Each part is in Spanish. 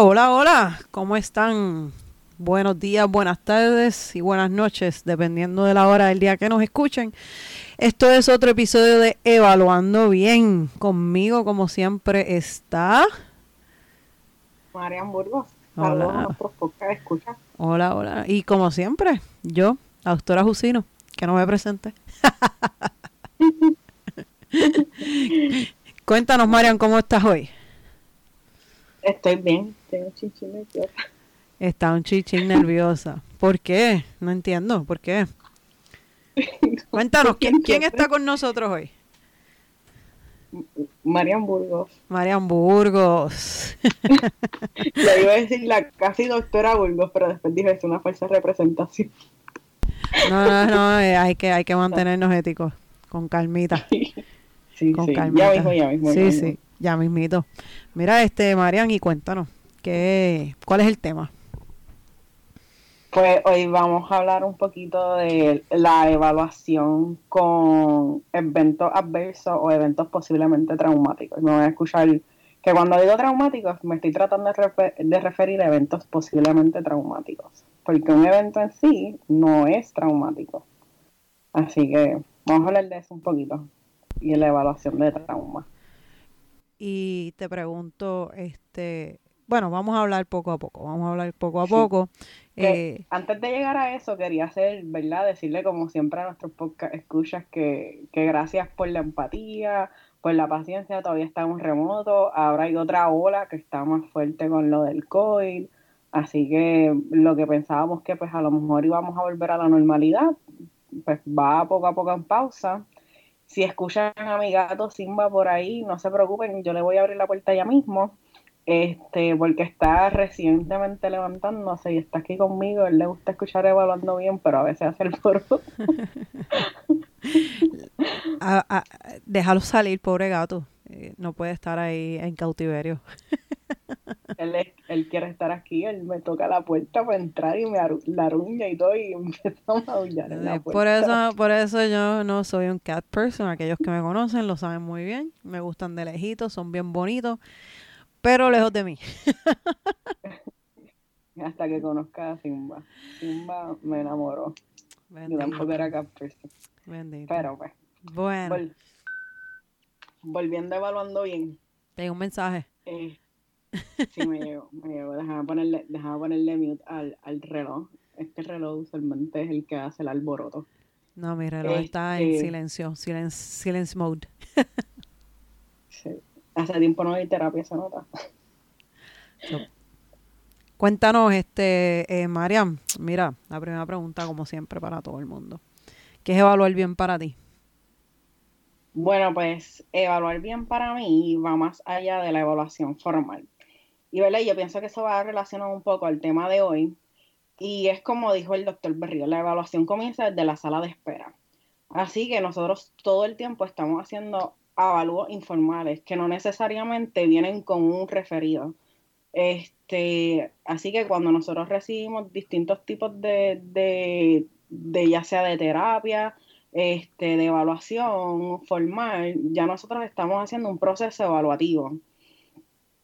Hola, hola, hola, ¿cómo están? Buenos días, buenas tardes y buenas noches, dependiendo de la hora del día que nos escuchen. Esto es otro episodio de Evaluando Bien. Conmigo, como siempre, está... Marian Burgos. Escucha. Hola, hola. Y como siempre, yo, la doctora Jusino, que no me presente. Cuéntanos, Marian, ¿cómo estás hoy? Estoy bien, estoy un chichín nerviosa. Está un chichín nerviosa. ¿Por qué? No entiendo, ¿por qué? Cuéntanos, ¿quién, ¿quién está con nosotros hoy? Marian Burgos. Marian Burgos. Le iba a decir la casi doctora Burgos, pero después dije es una falsa representación. No, no, no, eh, hay que, hay que mantenernos éticos, con calmita. Sí, con sí. Calmita. Ya mismo, ya mismo. Sí, sí, ya mismito. Mira, este, Marian, y cuéntanos, ¿qué, ¿cuál es el tema? Pues hoy vamos a hablar un poquito de la evaluación con eventos adversos o eventos posiblemente traumáticos. Me voy a escuchar que cuando digo traumáticos me estoy tratando de, de referir a eventos posiblemente traumáticos, porque un evento en sí no es traumático. Así que vamos a hablar de eso un poquito y la evaluación de trauma. Y te pregunto, este, bueno, vamos a hablar poco a poco, vamos a hablar poco a poco. Eh, antes de llegar a eso, quería hacer, ¿verdad? Decirle como siempre a nuestros podcast escuchas que, que gracias por la empatía, por la paciencia, todavía estamos remotos, ahora hay otra ola que está más fuerte con lo del COVID, así que lo que pensábamos que pues a lo mejor íbamos a volver a la normalidad, pues va poco a poco en pausa si escuchan a mi gato Simba por ahí, no se preocupen, yo le voy a abrir la puerta ya mismo, este, porque está recientemente levantándose y está aquí conmigo. Él le gusta escuchar evaluando bien, pero a veces hace el foro. déjalo salir, pobre gato. Eh, no puede estar ahí en cautiverio. él, él quiere estar aquí, él me toca la puerta para entrar y me la aruña y todo y empezamos a aullar en la puerta. Por eso, por eso yo no soy un cat person, aquellos que me conocen lo saben muy bien, me gustan de lejitos, son bien bonitos, pero lejos de mí. Hasta que conozca a Simba. Simba me enamoró. Bendito. Yo tampoco era cat person. Bendito. Pero pues. Bueno. volviendo evaluando bien. Tengo un mensaje. Eh, Sí, me llegó, me llegó. Déjame ponerle, ponerle mute al, reloj. Es que el reloj usualmente es el que hace el alboroto. No, mi reloj está en este silencio, silence, silence mode. sí. Hace tiempo no hay terapia, se nota. Cuéntanos, este, eh, Mariam, mira, la primera pregunta, como siempre, para todo el mundo. ¿Qué es evaluar bien para ti? Bueno, pues evaluar bien para mí va más allá de la evaluación formal. Y ¿verdad? yo pienso que eso va a relacionar un poco al tema de hoy. Y es como dijo el doctor Berrío, la evaluación comienza desde la sala de espera. Así que nosotros todo el tiempo estamos haciendo avalúos informales que no necesariamente vienen con un referido. Este, así que cuando nosotros recibimos distintos tipos de, de, de ya sea de terapia, este, de evaluación formal, ya nosotros estamos haciendo un proceso evaluativo.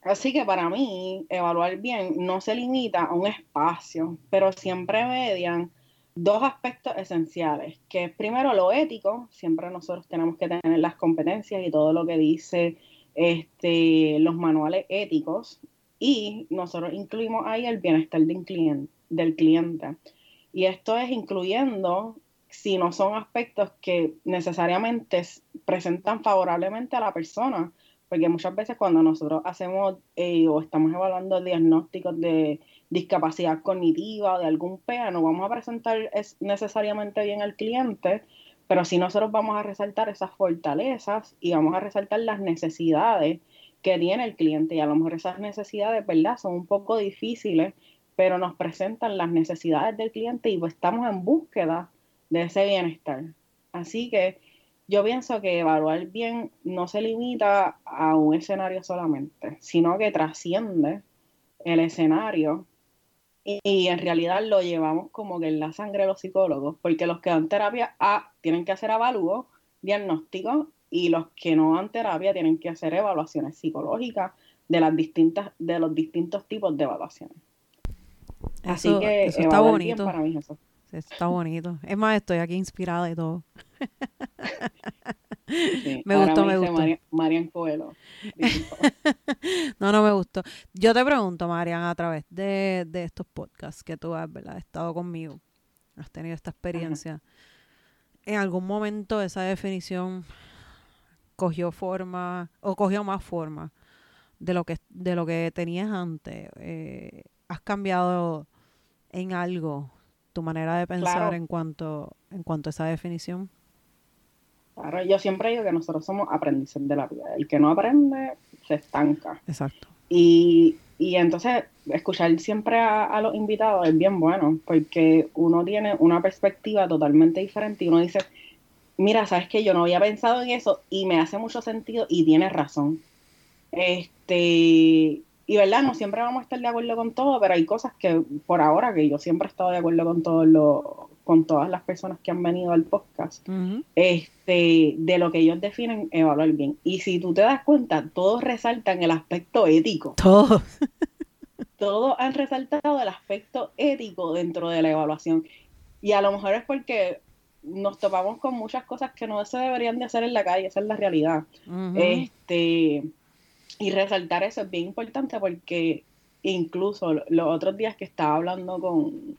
Así que para mí, evaluar bien no se limita a un espacio, pero siempre median dos aspectos esenciales, que es primero lo ético, siempre nosotros tenemos que tener las competencias y todo lo que dice este, los manuales éticos, y nosotros incluimos ahí el bienestar del cliente, del cliente. Y esto es incluyendo si no son aspectos que necesariamente presentan favorablemente a la persona, porque muchas veces cuando nosotros hacemos eh, o estamos evaluando diagnósticos de discapacidad cognitiva o de algún PEA, no vamos a presentar es necesariamente bien al cliente, pero sí nosotros vamos a resaltar esas fortalezas y vamos a resaltar las necesidades que tiene el cliente y a lo mejor esas necesidades, ¿verdad? Son un poco difíciles, pero nos presentan las necesidades del cliente y pues estamos en búsqueda de ese bienestar. Así que yo pienso que evaluar bien no se limita a un escenario solamente, sino que trasciende el escenario y, en realidad lo llevamos como que en la sangre los psicólogos, porque los que dan terapia A tienen que hacer avalúos, diagnósticos y los que no dan terapia tienen que hacer evaluaciones psicológicas de las distintas de los distintos tipos de evaluaciones. Así que eso está bonito. Para mí eso. Está bonito. Es más, estoy aquí inspirada y todo. me gustó, me gustó. Marian Coelho. no, no me gustó. Yo te pregunto, Marian, a través de, estos podcasts que tú has ¿verdad? estado conmigo, has tenido esta experiencia. ¿En algún momento esa definición cogió forma o cogió más forma de lo que, de lo que tenías antes? Eh, ¿Has cambiado en algo tu manera de pensar en cuanto en cuanto a esa definición? Claro, yo siempre digo que nosotros somos aprendices de la vida. El que no aprende se estanca. Exacto. Y, y entonces escuchar siempre a, los invitados es bien bueno, porque uno tiene una perspectiva totalmente diferente y uno dice, mira, sabes que yo no había pensado en eso y me hace mucho sentido y tienes razón. Este, y verdad, no siempre vamos a estar de acuerdo con todo, pero hay cosas que por ahora que yo siempre he estado de acuerdo con todo lo, con todas las personas que han venido al podcast, este, de lo que ellos definen evaluar bien. Y si tú te das cuenta, todos resaltan el aspecto ético. Todos. todos han resaltado el aspecto ético dentro de la evaluación. Y a lo mejor es porque nos topamos con muchas cosas que no se deberían de hacer en la calle, esa es la realidad. Este y resaltar eso es bien importante porque incluso los otros días que estaba hablando con,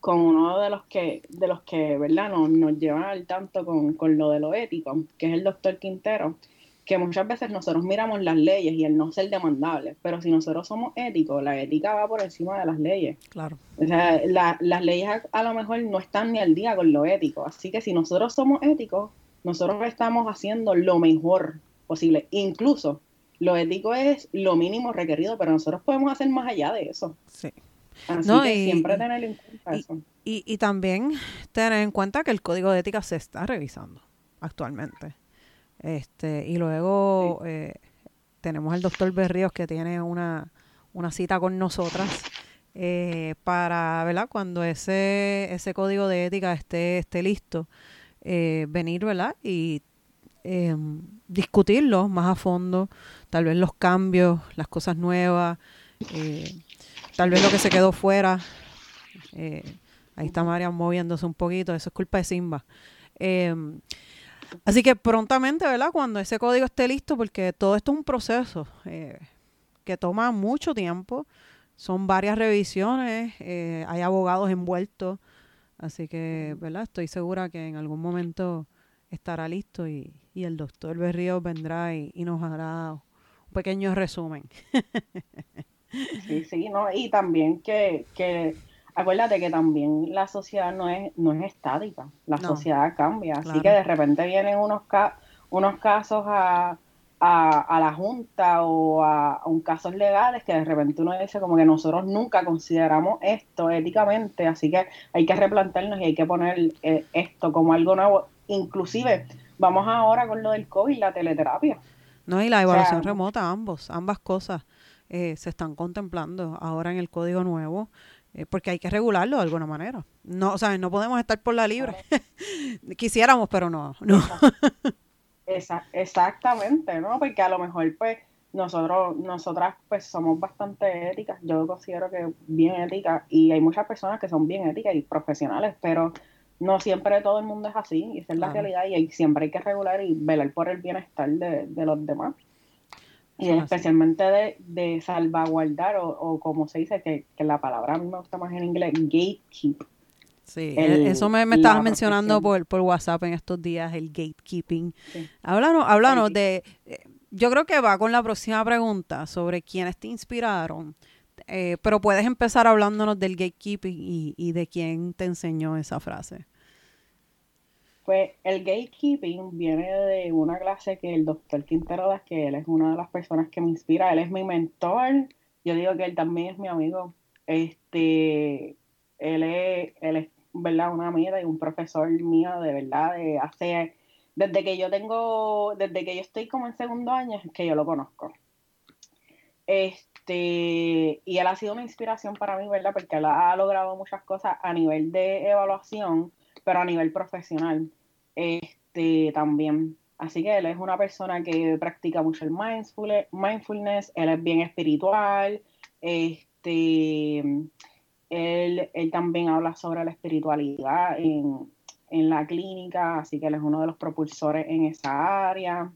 con uno de los que, de los que, ¿verdad? Nos, nos llevan al tanto con, lo de lo ético, que es el doctor Quintero, que muchas veces nosotros miramos las leyes y el no ser demandable, pero si nosotros somos éticos, la ética va por encima de las leyes. Claro. O sea, las leyes a, lo mejor no están ni al día con lo ético, así que si nosotros somos éticos, nosotros estamos haciendo lo mejor posible, incluso lo ético es lo mínimo requerido, pero nosotros podemos hacer más allá de eso. Sí. Así que siempre tener en cuenta eso. Y, también tener en cuenta que el código de ética se está revisando actualmente. Este, y luego eh, tenemos al doctor Berríos que tiene una, una cita con nosotras eh, para, ¿verdad? Cuando ese, ese código de ética esté, esté listo, eh, venir, ¿verdad? Y discutirlo más a fondo, tal vez los cambios, las cosas nuevas, tal vez lo que se quedó fuera. Eh, ahí está Marian moviéndose un poquito, eso es culpa de Simba. Em, así que prontamente, ¿verdad? Cuando ese código esté listo, porque todo esto es un proceso eh, que toma mucho tiempo, son varias revisiones, eh, hay abogados envueltos, así que, ¿verdad? Estoy segura que en algún momento estará listo y, el doctor Berrío vendrá y, y nos hará un pequeño resumen. Sí, sí, no, y también que, que acuérdate que también la sociedad no es, no es estática, la sociedad cambia, así que de repente vienen unos, unos casos a, a, la Junta o a, un casos legales que de repente uno dice como que nosotros nunca consideramos esto éticamente, así que hay que replantearnos y hay que poner eh, esto como algo nuevo, inclusive vamos ahora con lo del COVID, la teleterapia. No, y la evaluación remota, ambos, ambas cosas. Eh, se están contemplando ahora en el código nuevo, eh, porque hay que regularlo de alguna manera. No, o sea, no podemos estar por la libre. Quisiéramos, pero no, no. exactamente, ¿no? Porque a lo mejor, pues, nosotros, nosotras, pues, somos bastante éticas. Yo considero que bien éticas y hay muchas personas que son bien éticas y profesionales, pero no siempre todo el mundo es así y esa es la realidad y siempre hay que regular y velar por el bienestar de, de los demás. Y especialmente de, de salvaguardar, o, como se dice, que, la palabra a mí me gusta más en inglés, gatekeep. Sí, e, eso me, me estabas mencionando por, por WhatsApp en estos días, el gatekeeping. Háblanos, de, eh, yo creo que va con la próxima pregunta sobre quiénes te inspiraron, eh, pero puedes empezar hablándonos del gatekeeping y, de quién te enseñó esa frase. Pues el gatekeeping viene de una clase que el doctor Quintero da, que él es una de las personas que me inspira, él es mi mentor, yo digo que él también es mi amigo, este, él es, él es, ¿verdad? Una amiga y un profesor mío, de verdad, de hace, desde que yo tengo, desde que yo estoy como en segundo año, es que yo lo conozco. Este, y él ha sido una inspiración para mí, ¿verdad? Porque él ha logrado muchas cosas a nivel de evaluación, pero a nivel profesional este también. Así que él es una persona que practica mucho el mindfulness, él es bien espiritual, este, él, también habla sobre la espiritualidad en, la clínica, así que él es uno de los propulsores en esa área.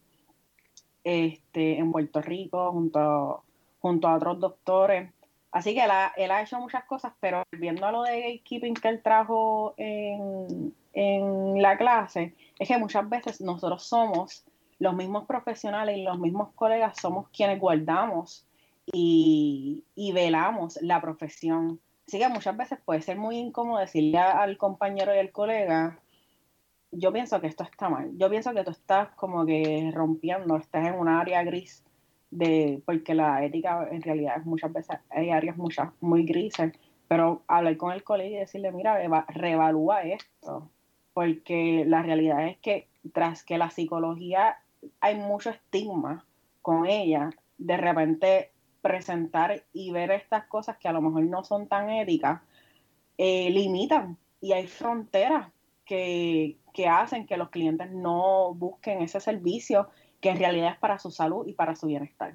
Este, en Puerto Rico, junto, junto a otros doctores. Así que él ha, hecho muchas cosas, pero viendo a lo de gatekeeping que él trajo en, la clase, es que muchas veces nosotros somos los mismos profesionales y los mismos colegas somos quienes guardamos y, velamos la profesión. Así que muchas veces puede ser muy incómodo decirle al compañero y al colega, yo pienso que esto está mal, yo pienso que tú estás como que rompiendo, estás en un área gris de, porque la ética en realidad muchas veces hay áreas muchas, muy grises, pero hablar con el colega y decirle, mira, reevalúa esto, porque la realidad es que tras que la psicología hay mucho estigma con ella, de repente presentar y ver estas cosas que a lo mejor no son tan éticas, eh, limitan y hay fronteras que, que hacen que los clientes no busquen ese servicio que en realidad es para su salud y para su bienestar.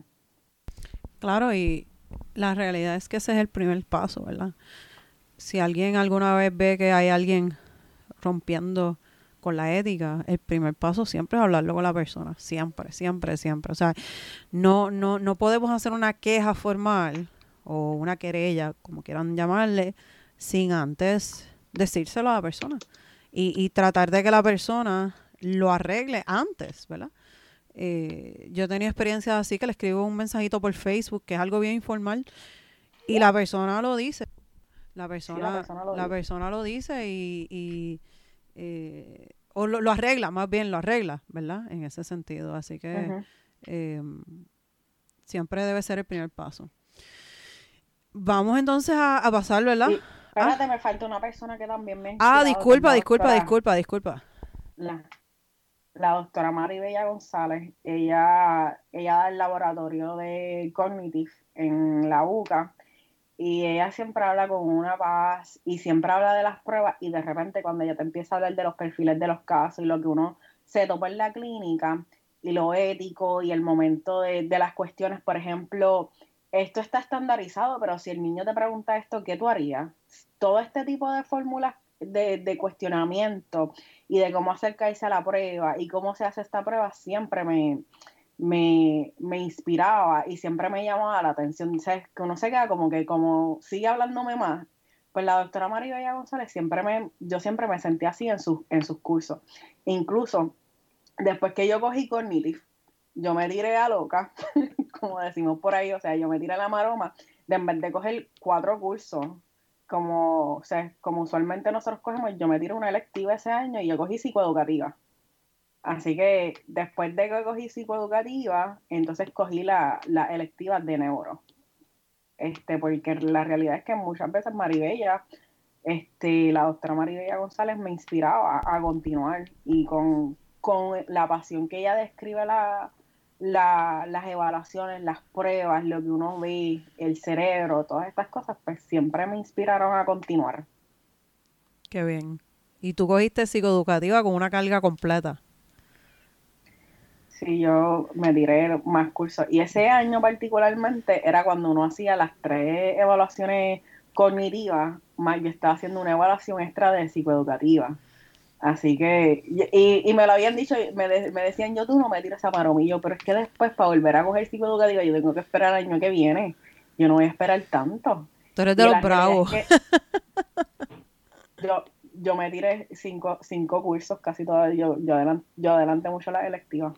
Claro, y la realidad es que ese es el primer paso, ¿verdad? Si alguien alguna vez ve que hay alguien rompiendo con la ética, el primer paso siempre es hablarlo con la persona, siempre, siempre, siempre. O sea, no, no, no podemos hacer una queja formal o una querella, como quieran llamarle, sin antes decírselo a la persona y, y tratar de que la persona lo arregle antes, ¿verdad? Eh, yo tenía experiencias así que le escribo un mensajito por Facebook, que es algo bien informal, y la persona lo dice. La persona, la persona, lo, dice y eh, o lo, arregla, más bien lo arregla, ¿verdad? En ese sentido. Así que eh, siempre debe ser el primer paso. Vamos entonces a, a pasarlo, ¿verdad? espérate, ah. me falta una persona que también me Ah, disculpa, disculpa, disculpa, disculpa. La, la doctora Maribella González, ella, ella da el laboratorio de Cognitive en la UCA y ella siempre habla con una paz y siempre habla de las pruebas y de repente cuando ella te empieza a hablar de los perfiles de los casos y lo que uno se topa en la clínica y lo ético y el momento de, las cuestiones, por ejemplo, esto está estandarizado, pero si el niño te pregunta esto, ¿qué tú harías? Todo este tipo de fórmulas de, de cuestionamiento y de cómo acercarse a la prueba y cómo se hace esta prueba siempre me, me, me, inspiraba y siempre me llamaba la atención. ¿Sabes? Que uno se queda como que, como sigue hablándome más. Pues la doctora María González siempre me, yo siempre me sentí así en, sus en sus cursos. incluso después que yo cogí Cognitive, yo me tiré a loca, como decimos por ahí, o sea, yo me tiré a la maroma, de en vez de coger cuatro cursos, como, o sea, como usualmente nosotros cogemos, yo me tiré una electiva ese año y yo cogí psicoeducativa. Así que después de que cogí psicoeducativa, entonces cogí la, la electiva de neuro. Este, porque la realidad es que muchas veces Maribella, este, la doctora Maribella González me inspiraba a, continuar y con, la pasión que ella describe la, las evaluaciones, las pruebas, lo que uno ve, el cerebro, todas estas cosas, pues siempre me inspiraron a continuar. Qué bien. Y tú cogiste psicoeducativa con una carga completa. Sí, yo me tiré más cursos. Y ese año particularmente era cuando uno hacía las tres evaluaciones cognitivas, más yo estaba haciendo una evaluación extra de psicoeducativa. Así que, y, me lo habían dicho, me, me decían, yo tú no me tiras a maromillo, pero es que después para volver a coger psicoeducativa yo tengo que esperar el año que viene. Yo no voy a esperar tanto. Tú eres de los bravos. yo, yo me tiré cinco, cinco cursos casi todavía, yo, yo, adelanté, yo adelanté mucho las electivas.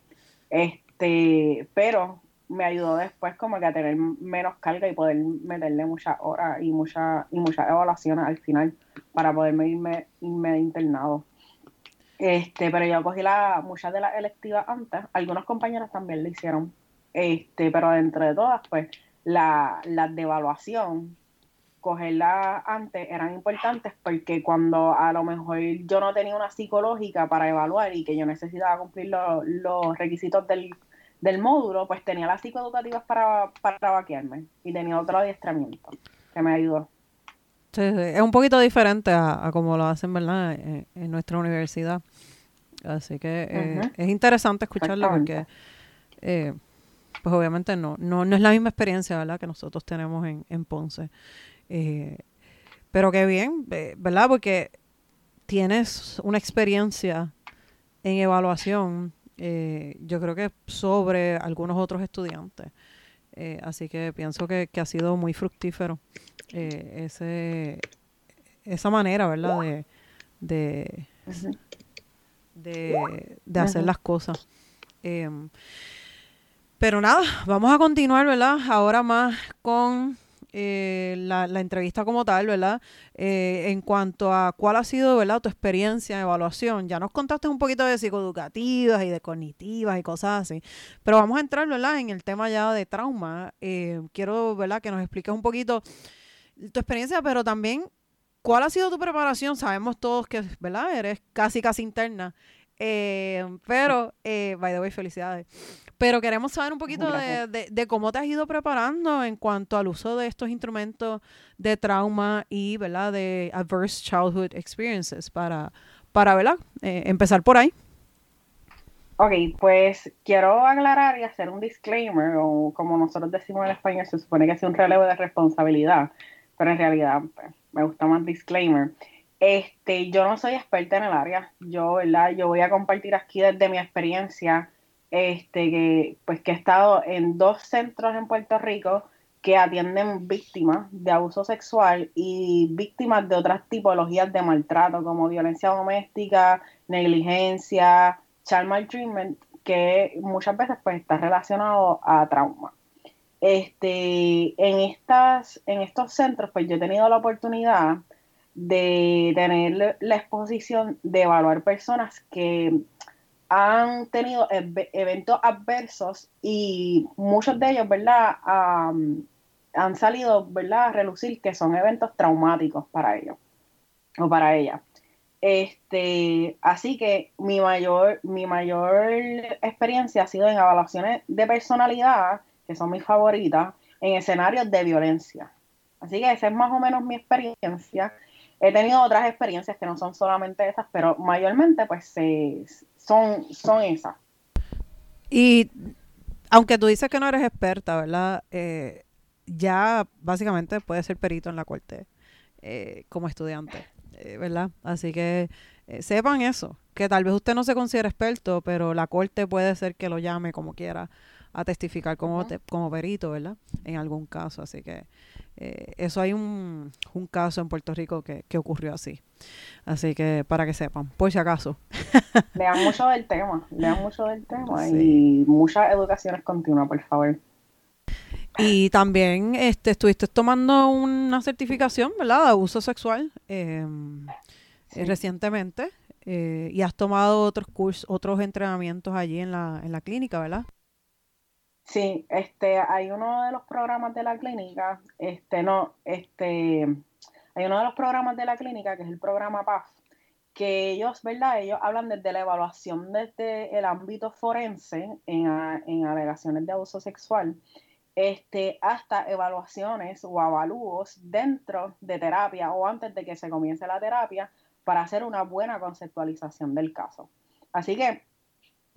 Este, pero me ayudó después como que a tener menos carga y poder meterle muchas horas y muchas y muchas evaluaciones al final para poderme irme, irme de internado. Este, pero yo cogí la, muchas de las electivas antes, algunos compañeros también lo hicieron, este, pero dentro de todas, pues, la, las de evaluación cogerla antes eran importantes porque cuando a lo mejor yo no tenía una psicológica para evaluar y que yo necesitaba cumplir los requisitos del, módulo, pues tenía las psicoeducativas para, para vaquearme y tenía otro adiestramiento que me ayudó. Sí, Es un poquito diferente a, como lo hacen, ¿verdad? En, nuestra universidad. Así que eh, es interesante escucharlo porque, eh, pues obviamente no, no, no es la misma experiencia, ¿verdad? Que nosotros tenemos en, en Ponce. Eh, pero qué bien, ¿verdad? Porque tienes una experiencia en evaluación, yo creo que sobre algunos otros estudiantes. Así que pienso que, que, ha sido muy fructífero ese, esa manera, ¿verdad? De, de, de, hacer las cosas. Em, pero nada, vamos a continuar, ¿verdad? Ahora más con eh, la, entrevista como tal, ¿verdad? Eh, en cuanto a cuál ha sido, ¿verdad? Tu experiencia en evaluación. Ya nos contaste un poquito de psicoeducativas y de cognitivas y cosas así. Pero vamos a entrar, ¿verdad? En el tema ya de trauma. Eh, quiero, ¿verdad? Que nos expliques un poquito tu experiencia, pero también ¿Cuál ha sido tu preparación? Sabemos todos que, ¿verdad? Eres casi, casi interna. Eh, pero, by the way, felicidades. Pero queremos saber un poquito de, cómo te has ido preparando en cuanto al uso de estos instrumentos de trauma y, ¿verdad? De adverse childhood experiences para, para ¿verdad? Eh, empezar por ahí. Ok, pues quiero aclarar y hacer un disclaimer, o como nosotros decimos en español, se supone que es un relevo de responsabilidad, pero en realidad pues, me gusta más disclaimer. Este, yo no soy experta en el área, yo, ¿verdad? Yo voy a compartir aquí desde mi experiencia, este, que, pues que he estado en dos centros en Puerto Rico que atienden víctimas de abuso sexual y víctimas de otras tipologías de maltrato, como violencia doméstica, negligencia, child maltreatment, que muchas veces pues está relacionado a trauma. Este, en, estas, en estos centros, pues yo he tenido la oportunidad de tener la exposición de evaluar personas que han tenido eventos adversos y muchos de ellos, ¿verdad? han salido, ¿verdad? A relucir que son eventos traumáticos para ellos o para ella. Este, así que mi mayor, mi mayor experiencia ha sido en evaluaciones de personalidad que son mis favoritas, en escenarios de violencia. Así que esa es más o menos mi experiencia. He tenido otras experiencias que no son solamente esas, pero mayormente pues son, son esas. Y aunque tú dices que no eres experta, ¿verdad? Eh, ya básicamente puedes ser perito en la corte eh, como estudiante, eh, ¿verdad? Así que sepan eso, que tal vez usted no se considere experto, pero la corte puede ser que lo llame como quiera a testificar como, como perito, ¿verdad? En algún caso. Así que eh, eso hay un, un, caso en Puerto Rico que, que, ocurrió así. Así que para que sepan, por si acaso. Lean mucho del tema, lean mucho del tema y muchas educaciones continuas, por favor. Y también este, estuviste tomando una certificación, ¿verdad? De abuso sexual em, recientemente. Eh, y has tomado otros cursos, otros entrenamientos allí en la, en la clínica, ¿verdad? Sí, este, hay uno de los programas de la clínica, este, no, este, hay uno de los programas de la clínica que es el programa PAF, que ellos, ¿verdad? Ellos hablan desde la evaluación desde el ámbito forense en, en alegaciones de abuso sexual, este, hasta evaluaciones o avalúos dentro de terapia o antes de que se comience la terapia para hacer una buena conceptualización del caso. Así que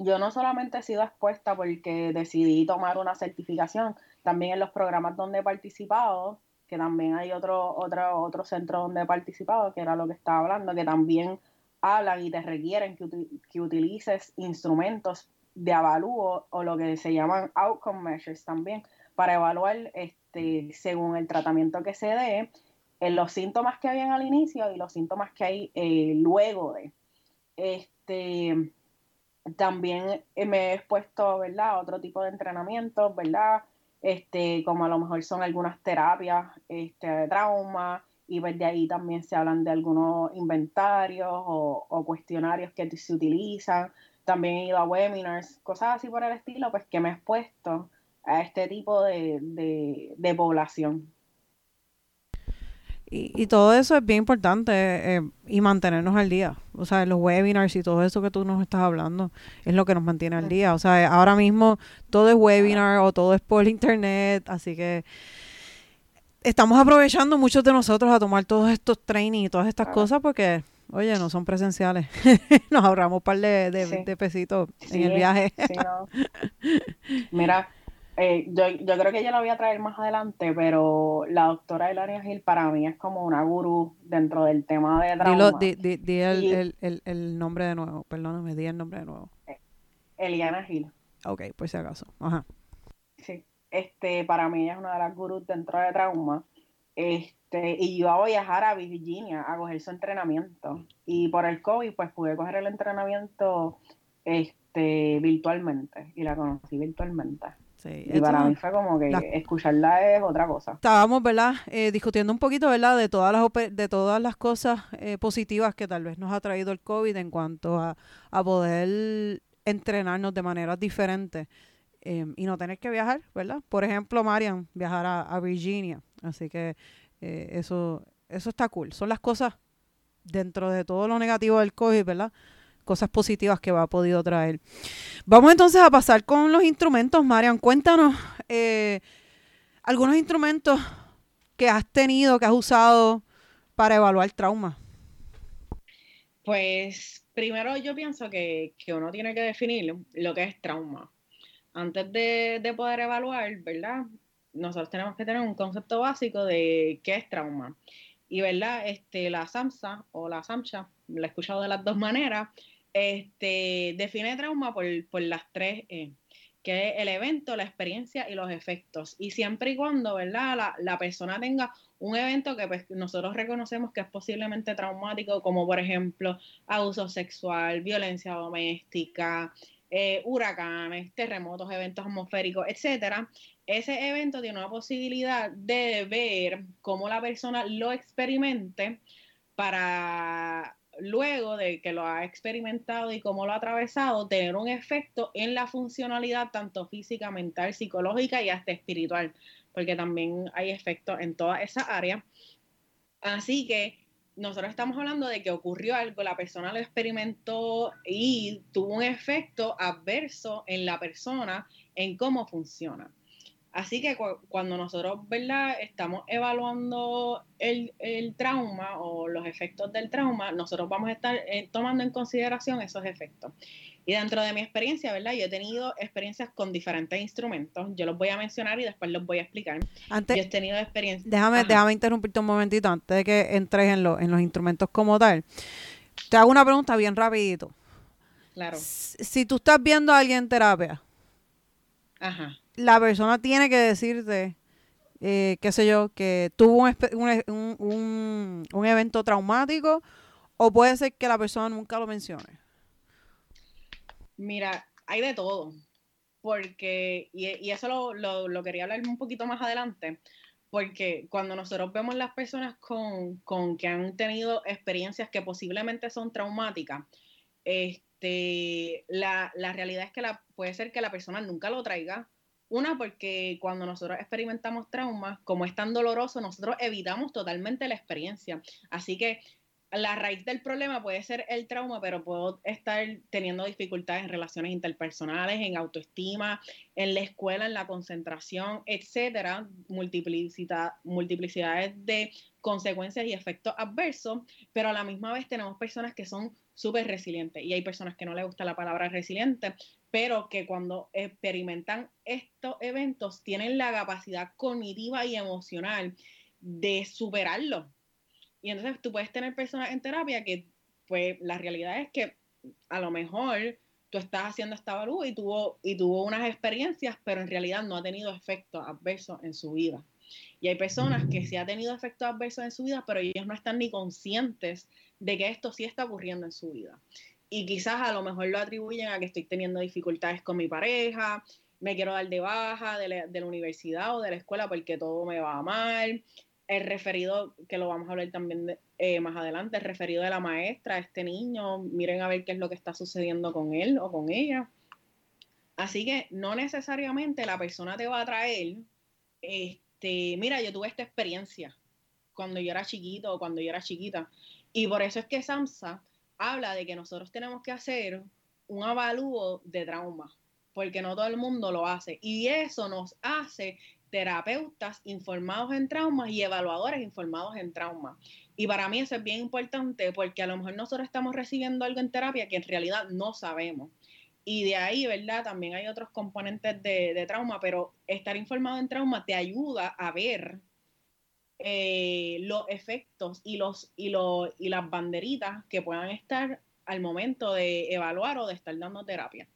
yo no solamente he sido expuesta porque decidí tomar una certificación, también en los programas donde he participado, que también hay otro, otro, otro centro donde he participado, que era lo que estaba hablando, que también hablan y te requieren que, que utilices instrumentos de avalúo o lo que se llaman outcome measures también, para evaluar este, según el tratamiento que se dé, en los síntomas que habían al inicio y los síntomas que hay eh, luego de. Este, también eh, me he expuesto, ¿verdad?, a otro tipo de entrenamientos, ¿verdad? Este, como a lo mejor son algunas terapias este, de trauma, y pues de ahí también se hablan de algunos inventarios o, cuestionarios que se utilizan. También he ido a webinars, cosas así por el estilo, pues que me he expuesto a este tipo de, de población. Y, todo eso es bien importante eh, y mantenernos al día. O sea, los webinars y todo eso que tú nos estás hablando es lo que nos mantiene al día. O sea, ahora mismo todo es webinar o todo es por internet, así que estamos aprovechando muchos de nosotros a tomar todos estos trainings y todas estas cosas porque Oye, no son presenciales. Nos ahorramos un par de, pesitos en el viaje. Mira, eh, yo, yo creo que ella la voy a traer más adelante, pero la doctora Elaria Gil para mí es como una gurú dentro del tema de trauma. di, di, el, el, el, nombre de nuevo, perdóname, di el nombre de nuevo. Eh, Eliana Gil. Ok, pues si acaso. Ajá. Sí, este, para mí ella es una de las gurús dentro de trauma. Este, y yo voy a viajar a Virginia a coger su entrenamiento. Y por el COVID, pues pude coger el entrenamiento este, virtualmente. Y la conocí virtualmente. Sí, y para mí fue como que escucharla es otra cosa. Estábamos, ¿verdad? Eh, discutiendo un poquito, ¿verdad? De todas las, de todas las cosas eh, positivas que tal vez nos ha traído el COVID en cuanto a, a poder entrenarnos de maneras diferentes em, y no tener que viajar, ¿verdad? Por ejemplo, Marian, viajar a, Virginia. Así que eh, eso, eso está cool. Son las cosas dentro de todo lo negativo del COVID, ¿verdad? Cosas positivas que va podido traer. Vamos entonces a pasar con los instrumentos, Marian. Cuéntanos eh, algunos instrumentos que has tenido, que has usado para evaluar trauma. Pues primero yo pienso que, uno tiene que definir lo que es trauma. Antes de, poder evaluar, ¿verdad? Nosotros tenemos que tener un concepto básico de qué es trauma. Y, ¿verdad? Este, la SAMSA o la SAMSA, la he escuchado de las dos maneras, este, define trauma por, por las tres E que es el evento, la experiencia y los efectos. Y siempre y cuando, ¿verdad? La, la persona tenga un evento que pues, nosotros reconocemos que es posiblemente traumático, como por ejemplo abuso sexual, violencia doméstica, eh, huracanes, terremotos, eventos atmosféricos, etcétera, ese evento tiene una posibilidad de ver cómo la persona lo experimente para luego de que lo ha experimentado y cómo lo ha atravesado, tener un efecto en la funcionalidad tanto física, mental, psicológica y hasta espiritual, porque también hay efectos en toda esa área. Así que nosotros estamos hablando de que ocurrió algo, la persona lo experimentó y tuvo un efecto adverso en la persona en cómo funciona. Así que cuando nosotros, ¿verdad? Estamos evaluando el, trauma o los efectos del trauma, nosotros vamos a estar eh, tomando en consideración esos efectos. Y dentro de mi experiencia, ¿verdad? Yo he tenido experiencias con diferentes instrumentos. Yo los voy a mencionar y después los voy a explicar. Antes, yo he tenido experiencias. Déjame, déjame interrumpirte un momentito antes de que entres en, en los instrumentos como tal. Te hago una pregunta bien rapidito. Claro. Si tú estás viendo a alguien en terapia, Ajá la persona tiene que decirte, eh, qué sé yo, que tuvo un, un, un, evento traumático o puede ser que la persona nunca lo mencione. Mira, hay de todo, porque, y, eso lo, lo, lo, quería hablar un poquito más adelante, porque cuando nosotros vemos las personas con, con que han tenido experiencias que posiblemente son traumáticas, este, la, la realidad es que la, puede ser que la persona nunca lo traiga, una, porque cuando nosotros experimentamos traumas, como es tan doloroso, nosotros evitamos totalmente la experiencia. Así que la raíz del problema puede ser el trauma, pero puedo estar teniendo dificultades en relaciones interpersonales, en autoestima, en la escuela, en la concentración, etcétera, multiplicidad, multiplicidades de consecuencias y efectos adversos, pero a la misma vez tenemos personas que son súper resilientes y hay personas que no les gusta la palabra resiliente, pero que cuando experimentan estos eventos tienen la capacidad cognitiva y emocional de superarlo. Y entonces tú puedes tener personas en terapia que, pues, la realidad es que a lo mejor tú estás haciendo esta evalúa y tuvo, y tuvo unas experiencias, pero en realidad no ha tenido efectos adversos en su vida. Y hay personas que sí ha tenido efectos adversos en su vida, pero ellos no están ni conscientes de que esto sí está ocurriendo en su vida y quizás a lo mejor lo atribuyen a que estoy teniendo dificultades con mi pareja, me quiero dar de baja de la, universidad o de la escuela porque todo me va mal. El referido, que lo vamos a hablar también eh, más adelante, el referido de la maestra, este niño, miren a ver qué es lo que está sucediendo con él o con ella. Así que no necesariamente la persona te va a traer, este, mira, yo tuve esta experiencia cuando yo era chiquito o cuando yo era chiquita. Y por eso es que SAMSA habla de que nosotros tenemos que hacer un avalúo de trauma, porque no todo el mundo lo hace. Y eso nos hace terapeutas informados en traumas y evaluadores informados en trauma. Y para mí eso es bien importante porque a lo mejor nosotros estamos recibiendo algo en terapia que en realidad no sabemos. Y de ahí, ¿verdad? También hay otros componentes de, trauma, pero estar informado en trauma te ayuda a ver eh, los efectos y, los, y, y las banderitas que puedan estar al momento de evaluar o de estar dando terapia.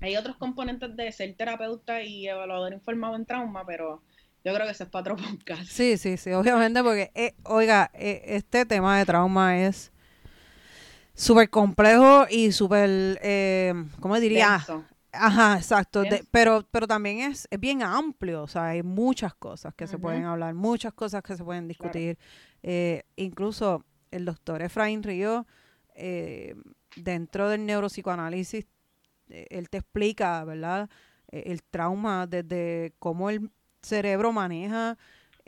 Hay otros componentes de ser terapeuta y evaluador informado en trauma, pero yo creo que eso es para otro podcast. Sí, sí, sí, obviamente porque, eh, oiga, eh, este tema de trauma es súper complejo y súper, eh, ¿cómo diría? Ajá, exacto. pero, pero también es, es, bien amplio, o sea, hay muchas cosas que se pueden hablar, muchas cosas que se pueden discutir. Eh, incluso el doctor Efraín Río, eh, dentro del neuropsicoanálisis, él te explica, ¿verdad? el trauma desde cómo el cerebro maneja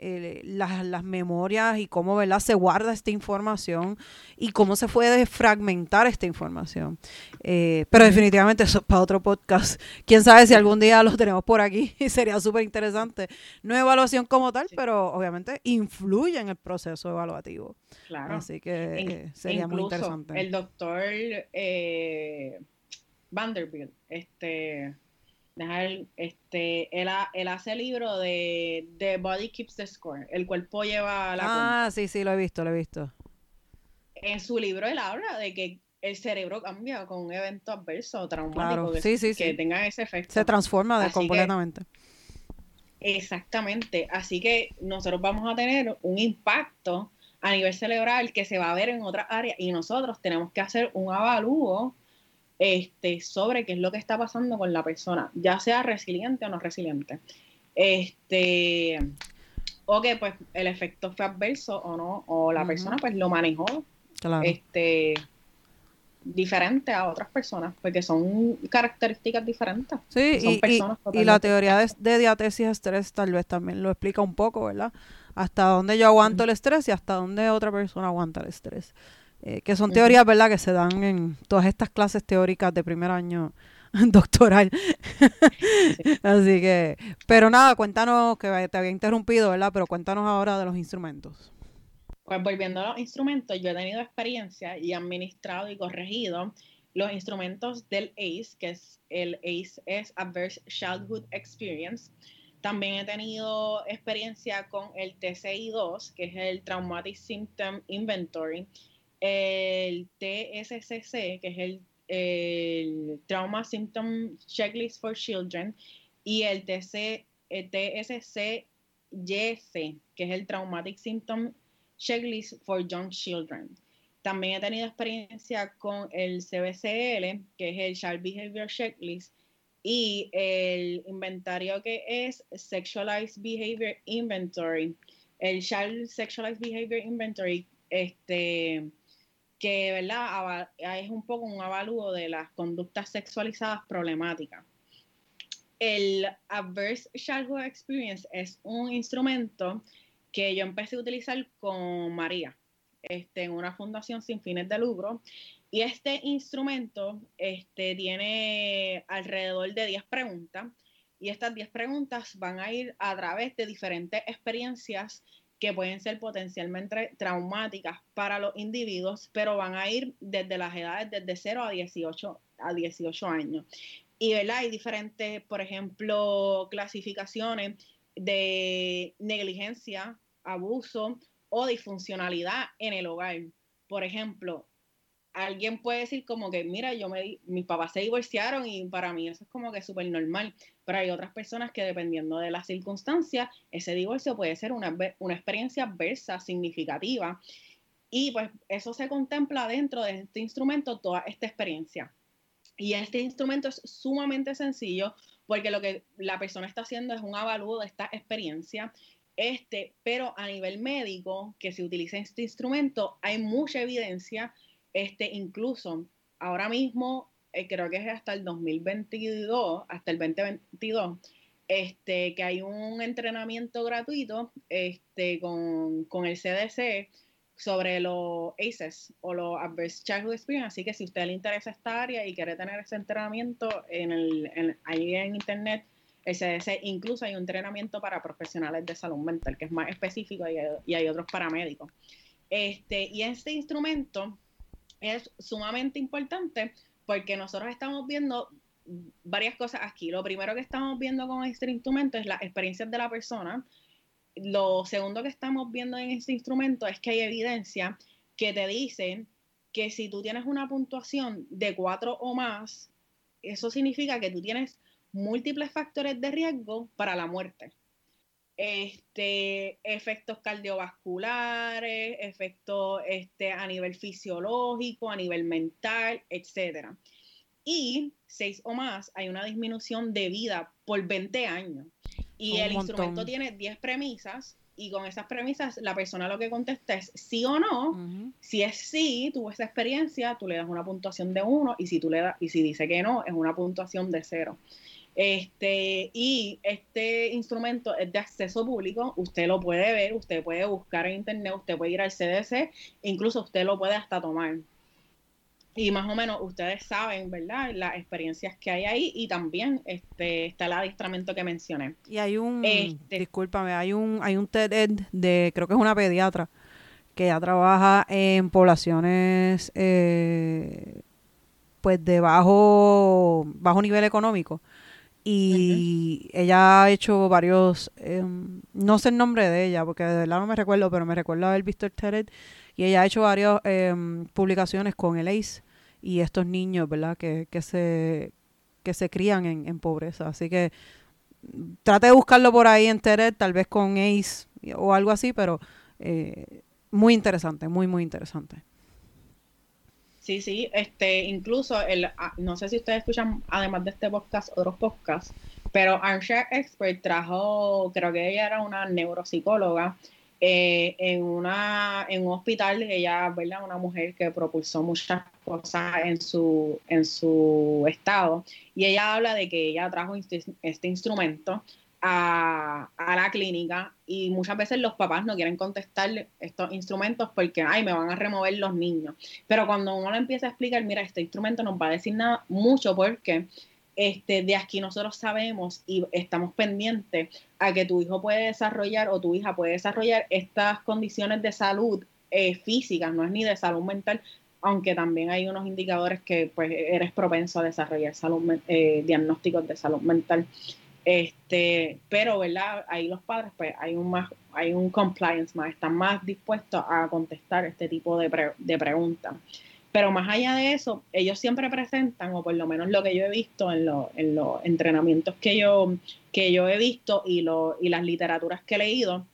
eh, las, las, memorias y cómo ¿verdad? se guarda esta información y cómo se puede fragmentar esta información. Eh, pero definitivamente eso es para otro podcast. Quién sabe si algún día lo tenemos por aquí y sería súper interesante. No evaluación como tal, pero obviamente influye en el proceso evaluativo. Claro. Así que eh, sería muy interesante. El doctor Vanderbilt, este Dejar, este, él, él hace el libro de The Body Keeps the Score, el cuerpo lleva la... Ah, sí, sí, lo he visto, lo he visto. En su libro él habla de que el cerebro cambia con un evento adverso o traumático que, tenga ese efecto. Se transforma de completamente. exactamente. Así que nosotros vamos a tener un impacto a nivel cerebral que se va a ver en otras áreas y nosotros tenemos que hacer un avalúo este, sobre qué es lo que está pasando con la persona, ya sea resiliente o no resiliente. Este, o que pues el efecto fue adverso o no, o la persona pues lo manejó este, diferente a otras personas, porque son características diferentes. Sí, y, la teoría de, de diatesis estrés tal vez también lo explica un poco, ¿verdad? Hasta dónde yo aguanto el estrés y hasta dónde otra persona aguanta el estrés. Eh, que son teorías, ¿verdad?, que se dan en todas estas clases teóricas de primer año doctoral. Así que, pero nada, cuéntanos, que te había interrumpido, ¿verdad? Pero cuéntanos ahora de los instrumentos. Pues volviendo a los instrumentos, yo he tenido experiencia y administrado y corregido los instrumentos del ACE, que es el ACE es Adverse Childhood Experience. También he tenido experiencia con el TCI2, que es el Traumatic Symptom Inventory, el TSCC, que es el, Trauma Symptom Checklist for Children, y el, TC, el que es el Traumatic Symptom Checklist for Young Children. También he tenido experiencia con el CBCL, que es el Child Behavior Checklist, y el inventario que es Sexualized Behavior Inventory. El Child Sexualized Behavior Inventory, este, que ¿verdad? es un poco un avalúo de las conductas sexualizadas problemáticas. El Adverse Childhood Experience es un instrumento que yo empecé a utilizar con María este, en una fundación sin fines de lucro. Y este instrumento este, tiene alrededor de 10 preguntas. Y estas 10 preguntas van a ir a través de diferentes experiencias que pueden ser potencialmente traumáticas para los individuos, pero van a ir desde las edades desde 0 a 18, a 18 años. Y ¿verdad? hay diferentes, por ejemplo, clasificaciones de negligencia, abuso o disfuncionalidad en el hogar. Por ejemplo, alguien puede decir como que, mira, yo me, mis papás se divorciaron y para mí eso es como que súper normal, pero hay otras personas que dependiendo de las circunstancias, ese divorcio puede ser una, una experiencia adversa, significativa, y pues eso se contempla dentro de este instrumento, toda esta experiencia. Y este instrumento es sumamente sencillo porque lo que la persona está haciendo es un avalúo de esta experiencia este, pero a nivel médico, que se utiliza este instrumento, hay mucha evidencia este, incluso ahora mismo, eh, creo que es hasta el 2022, hasta el 2022, este, que hay un entrenamiento gratuito este, con, el CDC sobre los ACEs o los Adverse Childhood Experience. Así que si a usted le interesa esta área y quiere tener ese entrenamiento en el, ahí en internet, el CDC. Incluso hay un entrenamiento para profesionales de salud mental, que es más específico y hay, y hay otros paramédicos. Este, y este instrumento es sumamente importante porque nosotros estamos viendo varias cosas aquí. Lo primero que estamos viendo con este instrumento es las experiencias de la persona. Lo segundo que estamos viendo en este instrumento es que hay evidencia que te dicen que si tú tienes una puntuación de cuatro o más, eso significa que tú tienes múltiples factores de riesgo para la muerte. Este, efectos cardiovasculares, efectos este, a nivel fisiológico, a nivel mental, etc. Y seis o más, hay una disminución de vida por 20 años. Y el instrumento tiene 10 premisas y con esas premisas la persona lo que contesta es sí o no. Si es sí, tuvo esa experiencia, tú le das una puntuación de uno y si tú le das y si dice que no, es una puntuación de cero. Este, y este instrumento es de acceso público, usted lo puede ver, usted puede buscar en internet, usted puede ir al CDC, incluso usted lo puede hasta tomar y más o menos ustedes saben, ¿verdad? Las experiencias que hay ahí y también este está el adiestramiento que mencioné. Y hay un, este, discúlpame, hay un hay un TED de, creo que es una pediatra, que ya trabaja en poblaciones eh, pues de bajo, bajo nivel económico. Y ella ha hecho varios, em, no sé el nombre de ella, porque de verdad no me recuerdo, pero me recuerdo haber visto el TED y ella ha hecho varias em, publicaciones con el ACE y estos niños, ¿verdad? Que, que, se, que se crían en, en pobreza. Así que trate de buscarlo por ahí en TED, tal vez con ACE o algo así, pero eh, muy interesante, muy, muy interesante. Sí, sí, este, incluso, el, ah, no sé si ustedes escuchan, además de este podcast, otros podcasts, pero Armchair Expert trajo, creo que ella era una neuropsicóloga, eh, en, una, en un hospital, ella, ¿verdad? Una mujer que propulsó muchas cosas en su, en su estado, y ella habla de que ella trajo este, este instrumento a, la clínica y muchas veces los papás no quieren contestar estos instrumentos porque, ay, me van a remover los niños. Pero cuando uno le empieza a explicar, mira, este instrumento no va a decir nada mucho porque este, de aquí nosotros sabemos y estamos pendientes a que tu hijo puede desarrollar o tu hija puede desarrollar estas condiciones de salud eh, físicas, no es ni de salud mental, aunque también hay unos indicadores que pues eres propenso a desarrollar salud, eh, diagnósticos de salud mental. Este, pero, ¿verdad? Ahí los padres, pues hay un más, hay un compliance más, están más dispuestos a contestar este tipo de, de preguntas. Pero más allá de eso, ellos siempre presentan, o por lo menos lo que yo he visto en, en los entrenamientos que yo, que yo he visto y, lo, y las literaturas que he leído,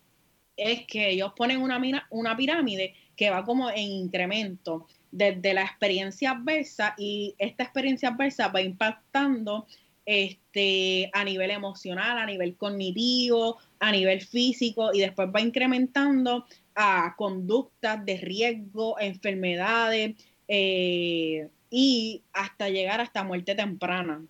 es que ellos ponen una, una pirámide que va como en incremento desde la experiencia adversa y esta experiencia adversa va impactando este, a nivel emocional, a nivel cognitivo, a nivel físico y después va incrementando a conductas de riesgo, enfermedades, eh, y hasta llegar hasta muerte temprana.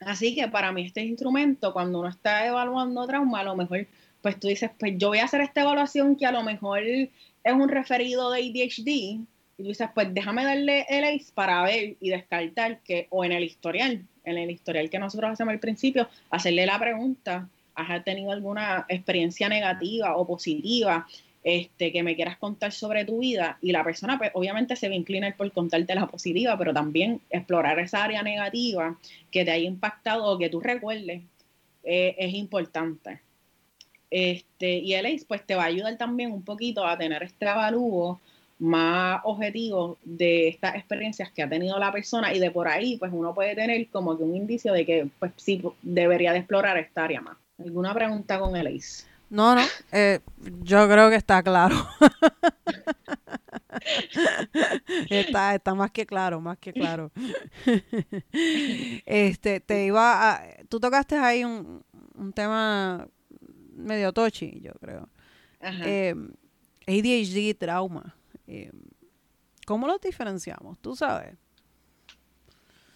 Así que para mí este instrumento, cuando uno está evaluando trauma, a lo mejor, pues tú dices, pues yo voy a hacer esta evaluación que a lo mejor es un referido de ADHD, y tú dices, pues déjame darle el ACE para ver y descartar que, o en el historial, en el historial que nosotros hacemos al principio, hacerle la pregunta, ¿has tenido alguna experiencia negativa o positiva este, que me quieras contar sobre tu vida y la persona pues obviamente se va a inclinar por contarte la positiva, pero también explorar esa área negativa que te haya impactado o que tú recuerdes eh, es importante. Este, y el ACE pues te va a ayudar también un poquito a tener este avalúo más objetivo de estas experiencias que ha tenido la persona y de por ahí pues uno puede tener como que un indicio de que pues sí debería de explorar esta área más. ¿Alguna pregunta con el ACE? No, no, eh, yo creo que está claro. está, está más que claro, más que claro. este, te iba a, tú tocaste ahí un, un tema medio tochi, yo creo. Eh, ADHD trauma. Eh, ¿Cómo los diferenciamos? ¿Tú sabes?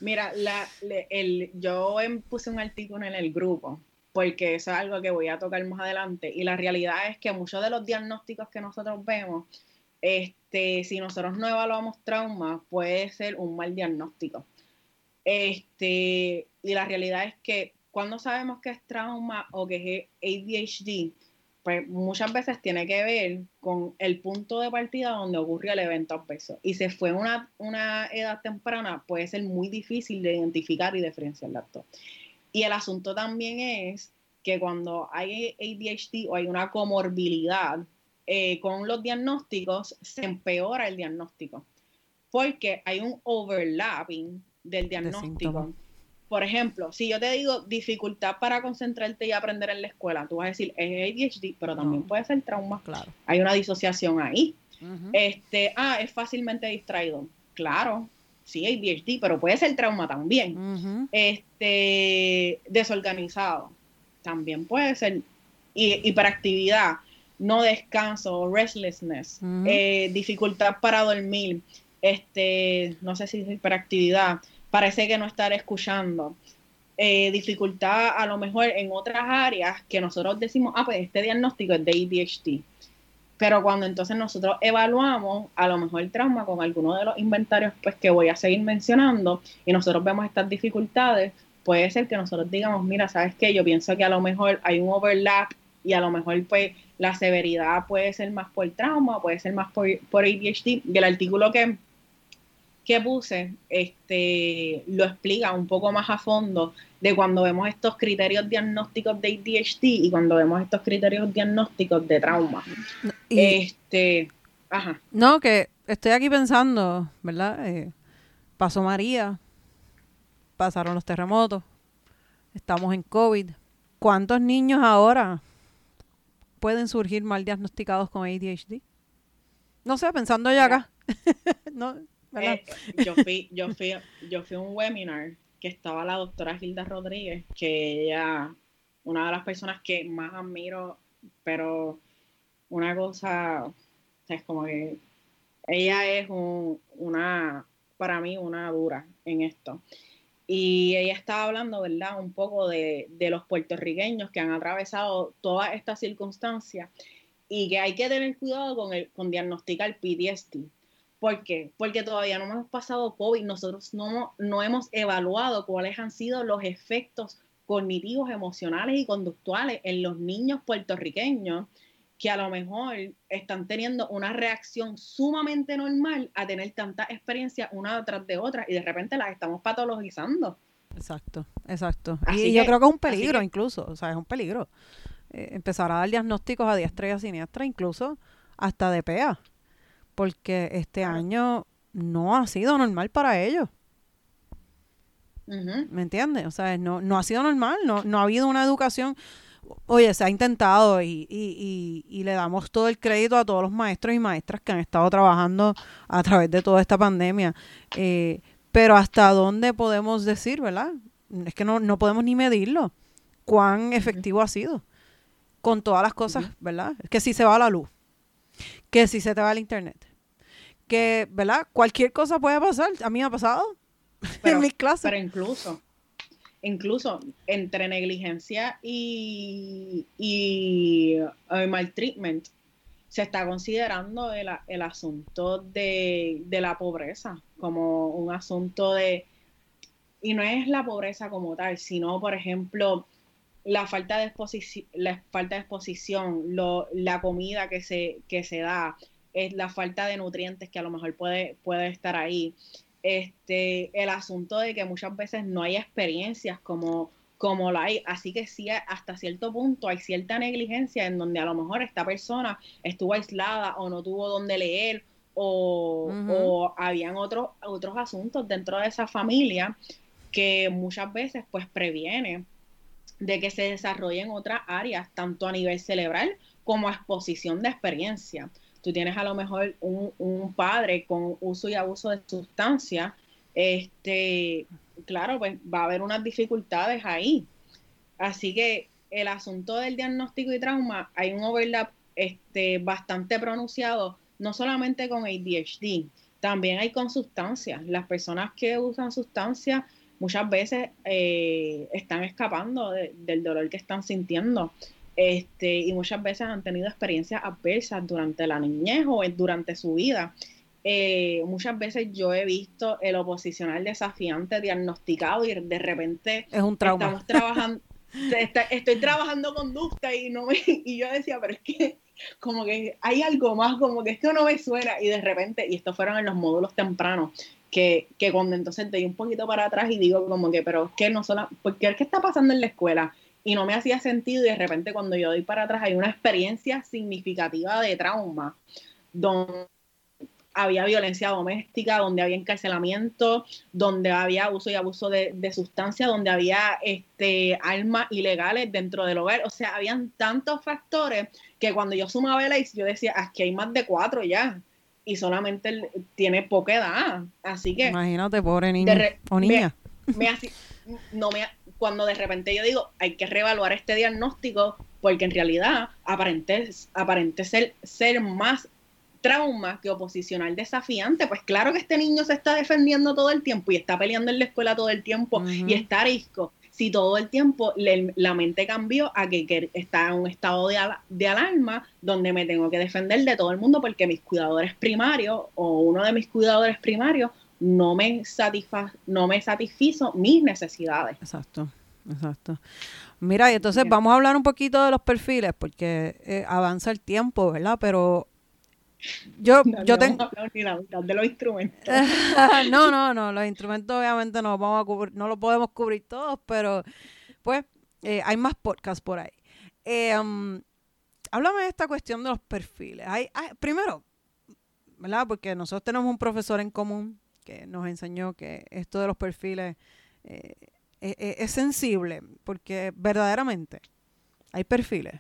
Mira, la, el, yo puse un artículo en el grupo porque eso es algo que voy a tocar más adelante. Y la realidad es que muchos de los diagnósticos que nosotros vemos, este, si nosotros no evaluamos trauma, puede ser un mal diagnóstico. Este, y la realidad es que cuando sabemos que es trauma o que es ADHD, pues muchas veces tiene que ver con el punto de partida donde ocurrió el evento adverso. Y si fue una, una edad temprana, puede ser muy difícil de identificar y diferenciar las dos. Y el asunto también es que cuando hay ADHD o hay una comorbilidad eh, con los diagnósticos, se empeora el diagnóstico. Porque hay un overlapping del diagnóstico por ejemplo, si yo te digo dificultad para concentrarte y aprender en la escuela, tú vas a decir es ADHD, pero también puede ser trauma. Claro. Hay una disociación ahí. Este, ah, es fácilmente distraído. Claro, sí, ADHD, pero puede ser trauma también. Este, desorganizado, también puede ser. hiperactividad, no descanso, restlessness, eh, dificultad para dormir, este, no sé si es hiperactividad, parece que no estar escuchando. Eh, dificultad a lo mejor en otras áreas que nosotros decimos, ah, pues este diagnóstico es de ADHD. Pero cuando entonces nosotros evaluamos a lo mejor el trauma con alguno de los inventarios pues que voy a seguir mencionando y nosotros vemos estas dificultades, puede ser que nosotros digamos, mira, ¿sabes qué? Yo pienso que a lo mejor hay un overlap y a lo mejor pues la severidad puede ser más por trauma, puede ser más por, por ADHD. Y el artículo que, que puse este, lo explica un poco más a fondo de cuando vemos estos criterios diagnósticos de ADHD y cuando vemos estos criterios diagnósticos de trauma. este, ajá. No, que estoy aquí pensando, ¿verdad? Eh, pasó María, pasaron los terremotos, estamos en COVID. ¿Cuántos niños ahora pueden surgir mal diagnosticados con ADHD? No sé, pensando ya acá. no, eh, yo, fui, yo, fui, yo fui a un webinar que estaba la doctora Gilda Rodríguez, que ella, una de las personas que más admiro, pero una cosa, es como que ella es una, para mí, una dura en esto. Y ella estaba hablando, ¿verdad? Un poco de, de los puertorriqueños que han atravesado todas estas circunstancias y que hay que tener cuidado con, el, con diagnosticar PTSD ¿Por qué? Porque todavía no hemos pasado COVID, nosotros no, no hemos evaluado cuáles han sido los efectos cognitivos, emocionales y conductuales en los niños puertorriqueños que a lo mejor están teniendo una reacción sumamente normal a tener tanta experiencia una tras de otra y de repente las estamos patologizando. Exacto, exacto. y yo creo que es un peligro incluso, o sea, es un peligro. Eh, empezar a dar diagnósticos a diestra y a siniestra, incluso hasta de PEA porque este año no ha sido normal para ellos. ¿Me entiendes? O sea, no, no ha sido normal, no, no ha habido una educación. Oye, se ha intentado y, y, y, le damos todo el crédito a todos los maestros y maestras que han estado trabajando a través de toda esta pandemia. Eh, pero hasta dónde podemos decir, ¿verdad? Es que no, no podemos ni medirlo. Cuán efectivo ha sido con todas las cosas, ¿verdad? Es que si se va la luz, que si se te va el internet, que, ¿verdad? Cualquier cosa puede pasar. A mí me ha pasado en mis clases. Pero incluso, incluso entre negligencia y, y uh, maltreatment, se está considerando el, el asunto de, de, la pobreza como un asunto de, y no es la pobreza como tal, sino, por ejemplo, la falta de exposición, la falta de exposición, lo, la comida que se, que se da, es la falta de nutrientes que a lo mejor puede, puede estar ahí. Este, el asunto de que muchas veces no hay experiencias como, como la hay, así que sí, hasta cierto punto hay cierta negligencia en donde a lo mejor esta persona estuvo aislada o no tuvo donde leer o, o habían otros, otros asuntos dentro de esa familia que muchas veces pues previene de que se desarrollen otras áreas, tanto a nivel cerebral como a exposición de experiencia tú tienes a lo mejor un, padre con uso y abuso de sustancias, este, claro, pues va a haber unas dificultades ahí. Así que el asunto del diagnóstico y trauma, hay un overlap este, bastante pronunciado, no solamente con ADHD, también hay con sustancias. Las personas que usan sustancias muchas veces eh, están escapando del dolor que están sintiendo este, y muchas veces han tenido experiencias adversas durante la niñez o durante su vida. eh, muchas veces yo he visto el oposicional desafiante diagnosticado y de repente es un trauma. estamos trabajando, estoy trabajando conducta y no me, y yo decía, pero es que como que hay algo más, como que esto no me suena y de repente, y estos fueron en los módulos tempranos, que, que cuando entonces doy un poquito para atrás y digo como que, pero es que no solo, porque ¿qué está pasando en la escuela? Y no me hacía sentido y de repente cuando yo doy para atrás hay una experiencia significativa de trauma donde había violencia doméstica, donde había encarcelamiento, donde había uso y abuso de, de sustancias, donde había este, armas ilegales dentro del hogar. O sea, habían tantos factores que cuando yo sumaba el yo decía, aquí hay más de cuatro ya. Y solamente tiene poca edad. Así que. Imagínate, pobre niño o niña. no me, cuando de repente yo digo, hay que reevaluar este diagnóstico, porque en realidad aparente, aparente ser, ser más trauma que oposicional desafiante. Pues claro que este niño se está defendiendo todo el tiempo y está peleando en la escuela todo el tiempo y está risco. Si todo el tiempo la mente cambió a que, está en un estado de, de, alarma donde me tengo que defender de todo el mundo porque mis cuidadores primarios o uno de mis cuidadores primarios no me, satisfa no me satisfizo mis necesidades. Exacto, exacto. Mira, y entonces vamos a hablar un poquito de los perfiles porque eh, avanza el tiempo, ¿verdad? Pero yo, no, yo tengo. Ni la de los instrumentos. no, no, no. Los instrumentos obviamente no vamos a cubrir, no los podemos cubrir todos, pero pues eh, hay más podcasts por ahí. Eh, um, háblame de esta cuestión de los perfiles. Hay, primero, ¿verdad? Porque nosotros tenemos un profesor en común nos enseñó que esto de los perfiles eh, es sensible, porque verdaderamente hay perfiles.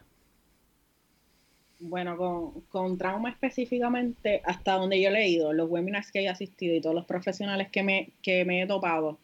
Bueno, con, con, trauma específicamente, hasta donde yo he leído, los webinars que he asistido y todos los profesionales que me, que me he topado,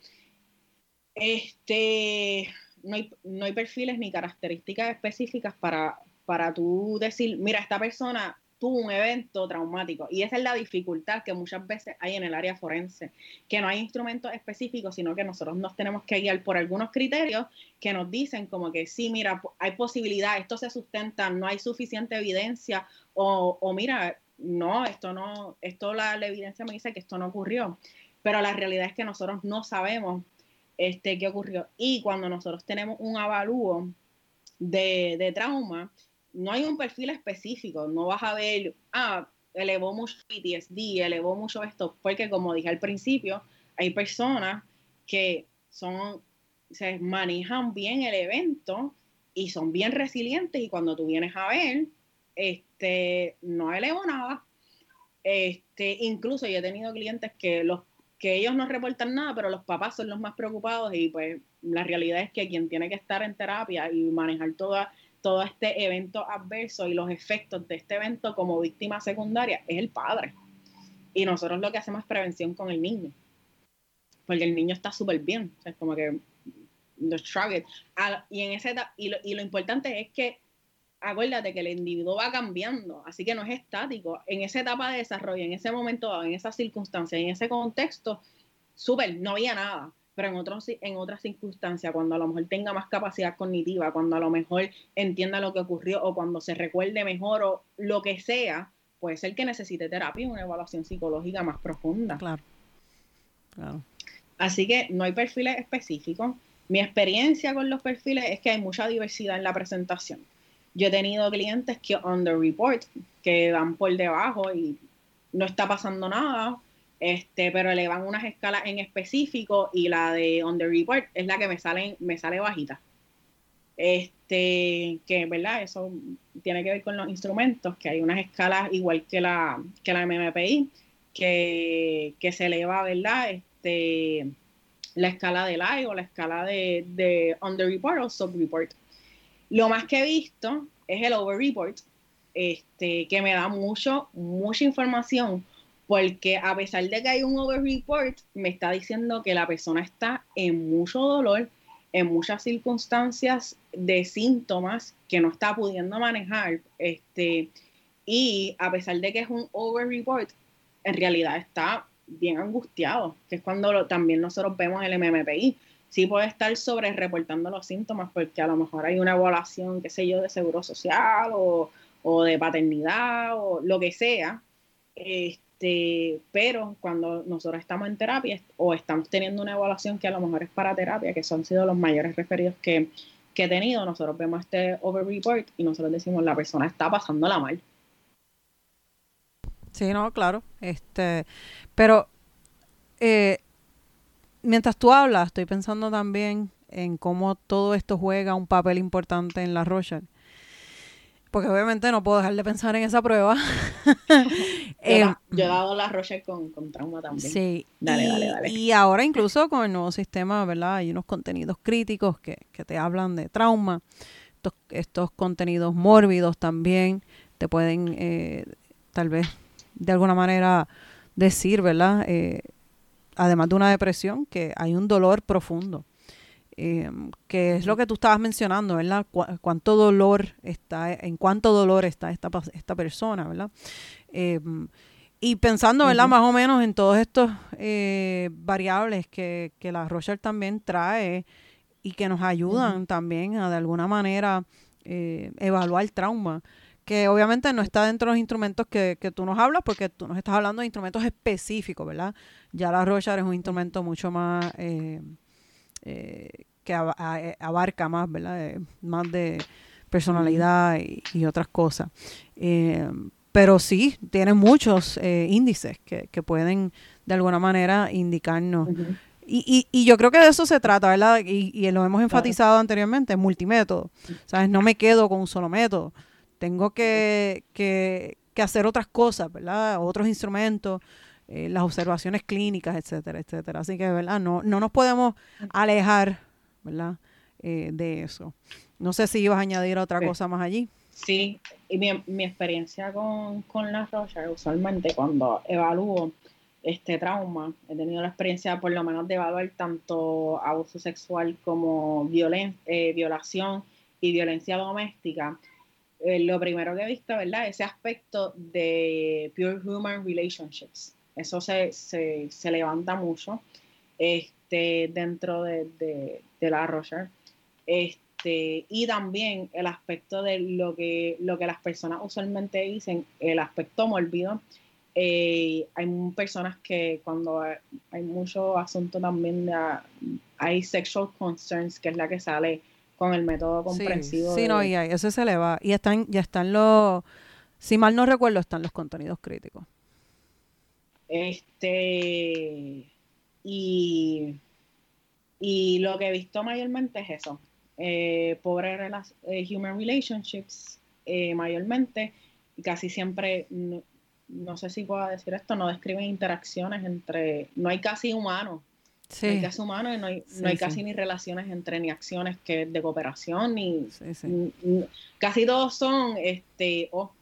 este, no hay, no hay perfiles ni características específicas para, para tú decir, mira, esta persona tuvo un evento traumático. Y esa es la dificultad que muchas veces hay en el área forense, que no hay instrumentos específicos, sino que nosotros nos tenemos que guiar por algunos criterios que nos dicen como que sí, mira, hay posibilidad, esto se sustenta, no hay suficiente evidencia, o, o mira, no, esto no, esto la, la, evidencia me dice que esto no ocurrió. Pero la realidad es que nosotros no sabemos este, qué ocurrió. Y cuando nosotros tenemos un avalúo de, de trauma, no hay un perfil específico, no vas a ver, ah, elevó mucho PTSD, elevó mucho esto, porque como dije al principio, hay personas que son, se manejan bien el evento y son bien resilientes y cuando tú vienes a ver, este, no elevó nada. Este, incluso yo he tenido clientes que los que ellos no reportan nada, pero los papás son los más preocupados y pues la realidad es que quien tiene que estar en terapia y manejar toda todo este evento adverso y los efectos de este evento como víctima secundaria es el padre. Y nosotros lo que hacemos es prevención con el niño. Porque el niño está súper bien. O sea, es como que y, en ese, y, lo, y lo importante es que acuérdate que el individuo va cambiando, así que no es estático. En esa etapa de desarrollo, en ese momento en esa circunstancia, en ese contexto, súper, no había nada pero en, otros, en otras circunstancias, cuando a lo mejor tenga más capacidad cognitiva, cuando a lo mejor entienda lo que ocurrió o cuando se recuerde mejor o lo que sea, puede ser que necesite terapia, una evaluación psicológica más profunda. Claro. claro. Así que no hay perfiles específicos. Mi experiencia con los perfiles es que hay mucha diversidad en la presentación. Yo he tenido clientes que on the report, que dan por debajo y no está pasando nada, este, pero elevan unas escalas en específico y la de on the report es la que me sale, me sale bajita. Este, que verdad, eso tiene que ver con los instrumentos, que hay unas escalas igual que la, que la MMPI, que, que se eleva, ¿verdad? Este, la escala de live o la escala de, de under report o sub report. Lo más que he visto es el over report, este, que me da mucho, mucha información porque a pesar de que hay un over-report, me está diciendo que la persona está en mucho dolor, en muchas circunstancias de síntomas que no está pudiendo manejar, este, y a pesar de que es un over-report, en realidad está bien angustiado, que es cuando también nosotros vemos el MMPI. Sí puede estar sobre reportando los síntomas porque a lo mejor hay una evaluación, qué sé yo, de seguro social o, de paternidad o lo que sea, este, Este, pero cuando nosotros estamos en terapia o estamos teniendo una evaluación que a lo mejor es para terapia, que son sido los mayores referidos que, que he tenido, nosotros vemos este over report y nosotros decimos la persona está pasándola mal. Sí, no, claro. Este, pero eh, mientras tú hablas, estoy pensando también en cómo todo esto juega un papel importante en la Rochelle porque obviamente no puedo dejar de pensar en esa prueba. Eh, yo, he dado la Roche con, trauma también. Sí. Dale, y, dale, dale. Y ahora incluso con el nuevo sistema, ¿verdad? Hay unos contenidos críticos que, te hablan de trauma. Estos, contenidos mórbidos también te pueden, eh, tal vez, de alguna manera decir, ¿verdad? Eh, además de una depresión, que hay un dolor profundo eh, que es lo que tú estabas mencionando, ¿verdad? cuánto dolor está, en cuánto dolor está esta, esta persona, ¿verdad? Eh, y pensando, ¿verdad? Más o menos en todos estos eh, variables que, que la Rocher también trae y que nos ayudan también a de alguna manera eh, evaluar el trauma que obviamente no está dentro de los instrumentos que, que, tú nos hablas, porque tú nos estás hablando de instrumentos específicos, ¿verdad? Ya la Rocher es un instrumento mucho más eh, eh, que eh, abarca más, ¿verdad? más de personalidad y, otras cosas. Eh, pero sí, tiene muchos índices que, que, pueden de alguna manera indicarnos. y, y, yo creo que de eso se trata, ¿verdad? Y, y lo hemos enfatizado anteriormente, multimétodo. ¿Sabes? No me quedo con un solo método. Tengo que, que, que hacer otras cosas, ¿verdad? Otros instrumentos, eh, las observaciones clínicas, etcétera, etcétera. Así que, ¿verdad? No, no nos podemos alejar, ¿verdad? Eh, de eso. No sé si ibas a añadir otra cosa más allí. Sí, y mi, mi experiencia con, con la Rocha, usualmente cuando evalúo este trauma, he tenido la experiencia por lo menos de evaluar tanto abuso sexual como eh, violación y violencia doméstica. lo primero que he visto, ¿verdad? Ese aspecto de Pure Human Relationships. Eso se, se, se levanta mucho este, dentro de, de, la Roger. Este, y también el aspecto de lo que, lo que las personas usualmente dicen, el aspecto mórbido. Eh, hay personas que cuando hay, mucho asunto también de, hay sexual concerns, que es la que sale con el método comprensivo. Sí, no, y eso se le va. Y están, ya están los, si mal no recuerdo, están los contenidos críticos. Este, y, y lo que he visto mayormente es eso. Eh, pobre eh, human relationships, eh, mayormente, casi siempre, no, sé si puedo decir esto, no describen interacciones entre, no hay casi humanos. No hay casi humanos y no hay, no hay casi ni relaciones entre ni acciones que de cooperación ni, casi todos son este oh,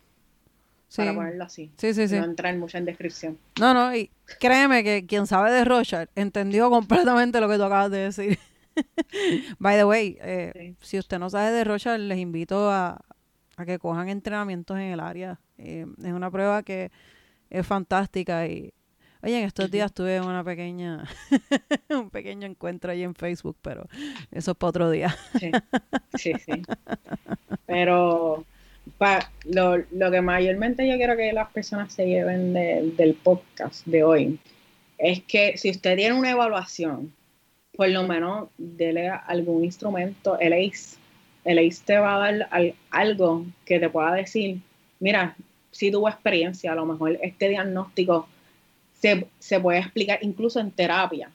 para ponerlo así. Sí, sí, sí. No entrar mucho en descripción. No, no, y créeme que quien sabe de Rochard entendió completamente lo que tú acabas de decir. By the way, eh, si usted no sabe de Rochard, les invito a, que cojan entrenamientos en el área. Eh, es una prueba que es fantástica y Oye, en estos días tuve una pequeña, un pequeño encuentro ahí en Facebook, pero eso es para otro día. sí, sí, sí. Pero lo, lo, que mayormente yo quiero que las personas se lleven del podcast de hoy es que si usted tiene una evaluación, por lo menos dele algún instrumento, el ACE. El ACE te va a dar algo que te pueda decir, mira, si tuvo experiencia, a lo mejor este diagnóstico se, se puede explicar incluso en terapia.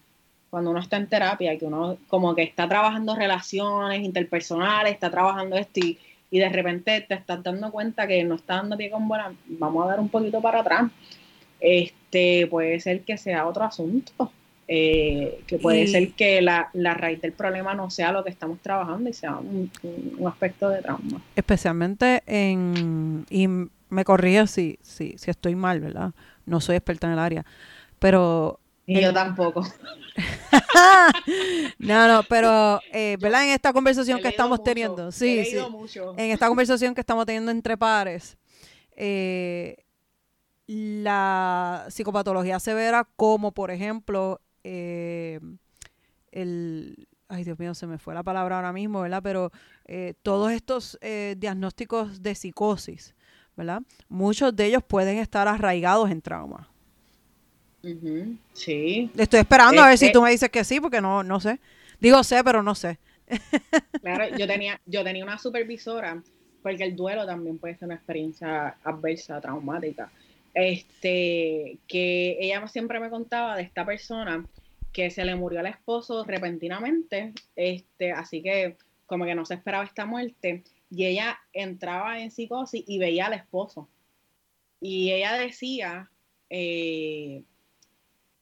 Cuando uno está en terapia, que uno como que está trabajando relaciones interpersonales, está trabajando esto y y de repente te estás dando cuenta que no está dando pie con buena, vamos a dar un poquito para atrás. Este, puede ser que sea otro asunto. Eh, que puede ser que la, raíz del problema no sea lo que estamos trabajando y sea un, aspecto de trauma. Especialmente en, y me corría si, si, si estoy mal, ¿verdad? No soy experta en el área, pero y yo tampoco. no, no, pero, eh, ¿verdad? En esta conversación que estamos teniendo, sí, sí. En esta conversación que estamos teniendo entre pares, eh, la psicopatología severa, como por ejemplo, eh, el. Ay, Dios mío, se me fue la palabra ahora mismo, ¿verdad? Pero todos estos diagnósticos de psicosis, ¿verdad? Muchos de ellos pueden estar arraigados en trauma. Sí. Estoy esperando a ver si Este tú me dices que sí, porque no, no sé. Digo sé, pero no sé. Claro, yo tenía, yo tenía una supervisora, porque el duelo también puede ser una experiencia adversa, traumática. Este, que ella siempre me contaba de esta persona que se le murió al esposo repentinamente, este, así que como que no se esperaba esta muerte, y ella entraba en psicosis y veía al esposo. Y ella decía, eh,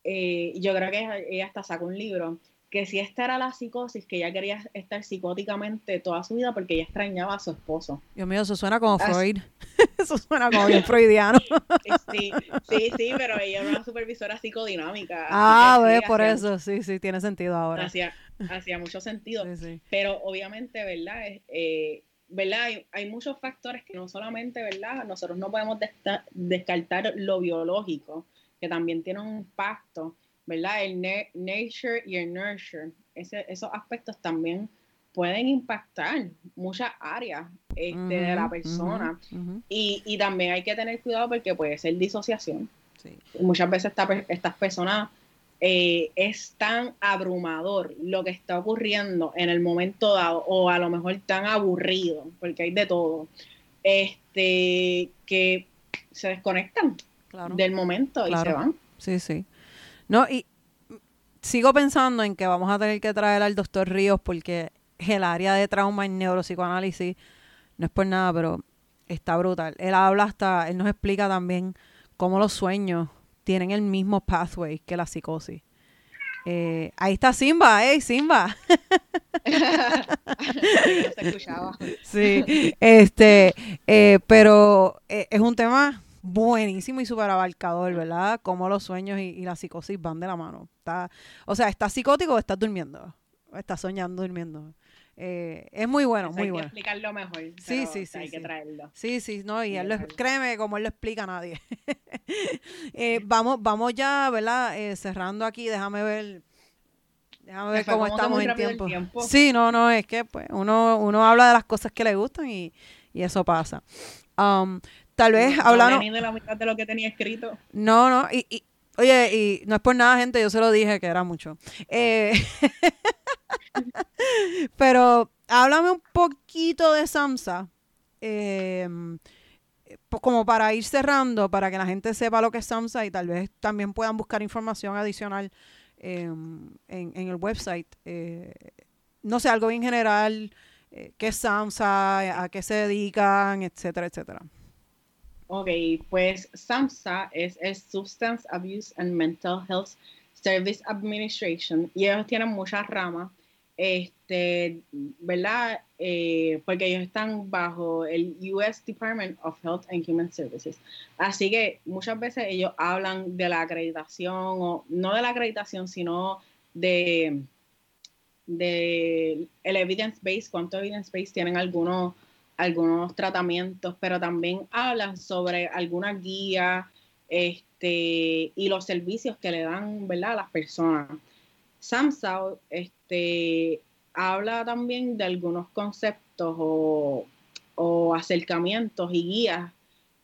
eh, yo creo que ella, ella hasta sacó un libro, que si esta era la psicosis, que ella quería estar psicóticamente toda su vida porque ella extrañaba a su esposo. Dios mío, eso suena como Así- Freud. eso suena como bien freudiano. Sí, sí, sí, pero ella era una supervisora psicodinámica. ah, ve, por hacía- eso. Sí, sí, tiene sentido ahora. Hacía, hacía mucho sentido. Sí, sí. Pero obviamente, ¿verdad? Es, eh, ¿verdad? Hay, hay muchos factores que no solamente, ¿verdad? Nosotros no podemos desca- descartar lo biológico, que también tiene un impacto, ¿verdad? El nature y el nurture. Ese- esos aspectos también pueden impactar muchas áreas este, de la persona. Y, y también hay que tener cuidado porque puede ser disociación. Sí. Muchas veces esta estas personas eh, es tan abrumador lo que está ocurriendo en el momento dado, o a lo mejor tan aburrido, porque hay de todo, este, que se desconectan Claro. del momento y se van. Sí, sí. No, y sigo pensando en que vamos a tener que traer al doctor Ríos porque el área de trauma y neuropsicoanálisis no es por nada, pero está brutal. Él habla hasta, él nos explica también cómo los sueños tienen el mismo pathway que la psicosis. Eh, ahí está Simba, ¡eh, Simba! No se escuchaba. Sí, este, eh, pero eh, es un tema buenísimo y súper abarcador, ¿verdad? Cómo los sueños y, y la psicosis van de la mano. Está, o sea, ¿estás psicótico o estás durmiendo? ¿O estás soñando durmiendo? Eh, es muy bueno, Eso muy hay que bueno. explicarlo mejor. Sí, sí, sí, Hay que sí. traerlo. Sí, sí, no, y él lo- créeme, como él lo explica a nadie. Eh, vamos, vamos ya, ¿verdad? Eh, cerrando aquí, déjame ver, déjame ver cómo que estamos en tiempo. Sí, no, no, es que pues uno, uno habla de las cosas que le gustan y, y eso pasa. Um, tal vez No- hablando, ni de la mitad de lo que tenía escrito. no, no, y, y- oye, y no es por nada, gente, yo se lo dije que era mucho. Eh, pero háblame un poquito de Samsa, eh, po- como para ir cerrando, para que la gente sepa lo que es Samsa y tal vez también puedan buscar información adicional eh, en, en el website. Eh, no sé, algo bien general, eh, qué es Samsa, a qué se dedican, etcétera, etcétera. Ok, pues SAMHSA es el Substance Abuse and Mental Health Service Administration y ellos tienen muchas ramas, este, ¿verdad? Eh, porque ellos están bajo el US Department of Health and Human Services. Así que muchas veces ellos hablan de la acreditación, o no de la acreditación, sino de, de el evidence base, cuánto evidence base tienen algunos algunos tratamientos, pero también hablan sobre algunas guías este, y los servicios que le dan ¿verdad? a las personas. SAMSA este, habla también de algunos conceptos o, o acercamientos y guías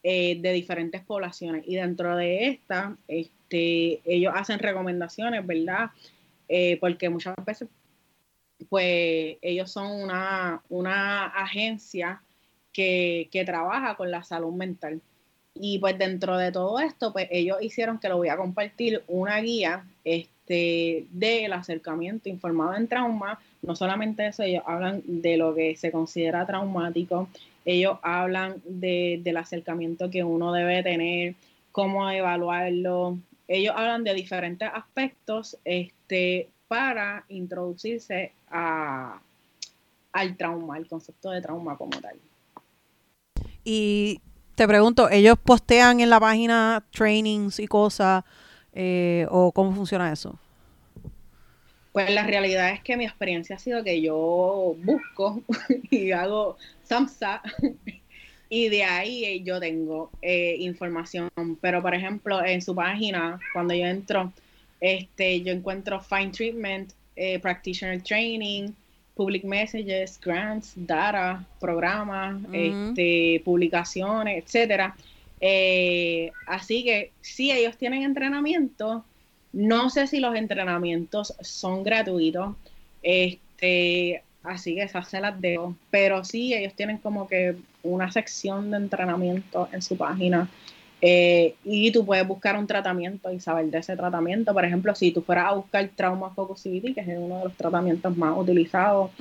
eh, de diferentes poblaciones. Y dentro de esta, este, ellos hacen recomendaciones, ¿verdad? Eh, porque muchas veces pues ellos son una, una agencia que, que, trabaja con la salud mental. Y pues dentro de todo esto, pues ellos hicieron que lo voy a compartir una guía este, del acercamiento informado en trauma. No solamente eso, ellos hablan de lo que se considera traumático, ellos hablan de, del acercamiento que uno debe tener, cómo evaluarlo. Ellos hablan de diferentes aspectos este, para introducirse a, al trauma, al concepto de trauma como tal. Y te pregunto, ¿ellos postean en la página trainings y cosas? Eh, ¿O cómo funciona eso? Pues la realidad es que mi experiencia ha sido que yo busco y hago SAMSA y de ahí yo tengo eh, información. Pero por ejemplo, en su página, cuando yo entro, este, yo encuentro Fine Treatment, eh, Practitioner Training, Public Messages, Grants, Data, programas, uh -huh. este, publicaciones, etcétera. Eh, así que sí, ellos tienen entrenamiento. No sé si los entrenamientos son gratuitos. Este, así que esas se las dejo. Pero sí, ellos tienen como que una sección de entrenamiento en su página. Eh, y tú puedes buscar un tratamiento y saber de ese tratamiento. Por ejemplo, si tú fueras a buscar Trauma Focus CBT, que es uno de los tratamientos más utilizados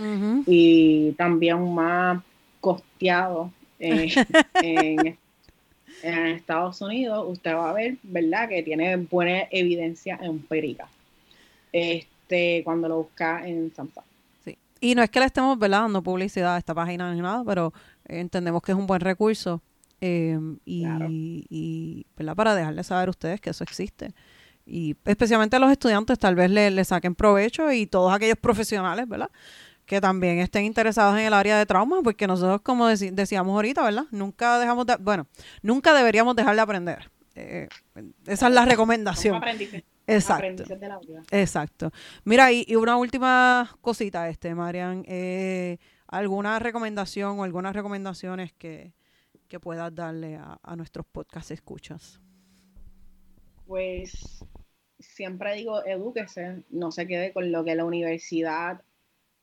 y también más costeados eh, en, en Estados Unidos, usted va a ver, ¿verdad?, que tiene buena evidencia empírica. Este, cuando lo busca en Samsung. Sí. Y no es que le estemos ¿verdad? dando publicidad a esta página ni nada, pero entendemos que es un buen recurso. Eh, y, ¿verdad? para dejarles saber a ustedes que eso existe. Y especialmente a los estudiantes tal vez le, le saquen provecho y todos aquellos profesionales, ¿verdad? que también estén interesados en el área de trauma, porque nosotros, como decíamos ahorita, ¿verdad? Nunca dejamos de, bueno, nunca deberíamos dejar de aprender. Eh, esa es la recomendación. Exacto. Exacto. Mira, y, una última cosita, este, Marian, eh, ¿alguna recomendación o algunas recomendaciones que, que puedas darle a, nuestros podcast escuchas? Pues siempre digo, edúquese, no se quede con lo que la universidad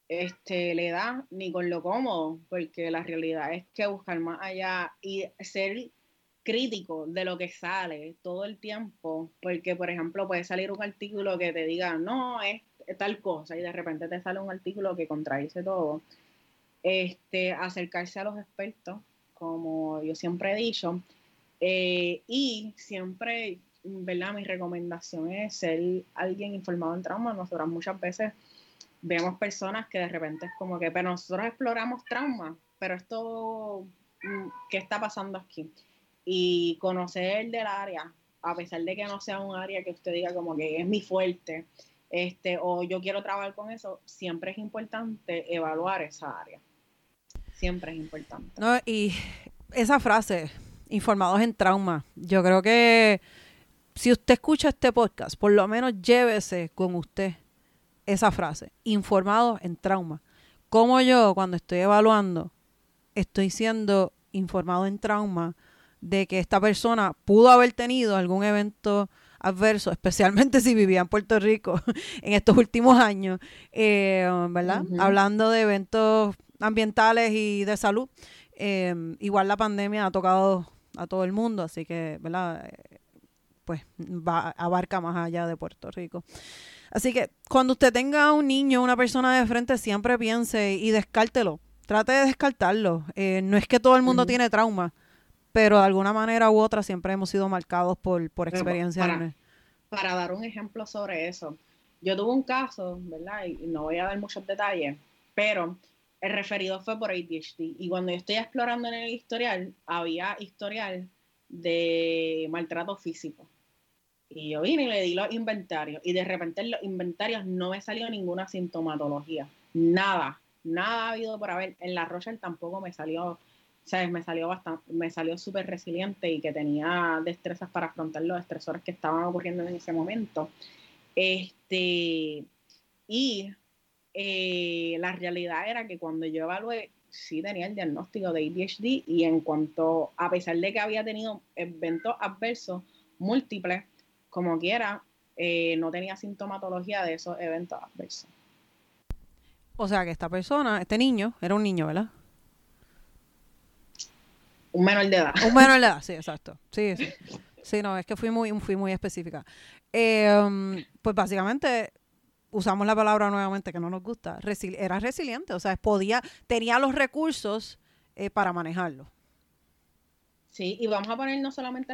este, le da ni con lo cómodo, porque la realidad es que buscar más allá y ser crítico de lo que sale todo el tiempo, porque por ejemplo puede salir un artículo que te diga, no, es, tal cosa, y de repente te sale un artículo que contradice todo. Este, acercarse a los expertos, como yo siempre he dicho, eh, y siempre, ¿verdad? Mi recomendación es ser alguien informado en trauma. Nosotras muchas veces vemos personas que de repente es como que, pero nosotros exploramos trauma, pero esto, mm, ¿qué está pasando aquí? Y conocer del área, a pesar de que no sea un área que usted diga como que es mi fuerte, este, o yo quiero trabajar con eso, siempre es importante evaluar esa área. Siempre es importante. No, y esa frase, informados en trauma, yo creo que si usted escucha este podcast, por lo menos llévese con usted esa frase, informado en trauma. Como yo, cuando estoy evaluando, estoy siendo informado en trauma de que esta persona pudo haber tenido algún evento adverso, especialmente si vivía en Puerto Rico en estos últimos años, eh, ¿verdad? Hablando de eventos ambientales y de salud. Eh, igual la pandemia ha tocado a todo el mundo, así que, ¿verdad? Eh, pues va, abarca más allá de Puerto Rico. Así que cuando usted tenga un niño, una persona de frente, siempre piense y descártelo. Trate de descartarlo. Eh, no es que todo el mundo tiene trauma, pero de alguna manera u otra siempre hemos sido marcados por, por experiencias. Para, para, dar un ejemplo sobre eso, yo tuve un caso, ¿verdad? Y no voy a dar muchos detalles, pero el referido fue por ADHD. Y cuando yo estoy explorando en el historial, había historial de maltrato físico. Y yo vine y le di los inventarios. Y de repente en los inventarios no me salió ninguna sintomatología. Nada. Nada ha habido por haber. En la Rochelle tampoco me salió, ¿sabes? Me salió bastante, me salió súper resiliente y que tenía destrezas para afrontar los estresores que estaban ocurriendo en ese momento. Este, y eh, la realidad era que cuando yo evalué, sí tenía el diagnóstico de ADHD y en cuanto, a pesar de que había tenido eventos adversos múltiples, como quiera, eh, no tenía sintomatología de esos eventos adversos. O sea que esta persona, este niño, era un niño, ¿verdad? Un menor de edad. Un menor de edad, sí, exacto. Sí, sí. Sí, no, es que fui muy, fui muy específica. Eh, pues básicamente usamos la palabra nuevamente que no nos gusta. era resiliente, o sea, podía, tenía los recursos eh, para manejarlo. Sí, y vamos a poner no solamente,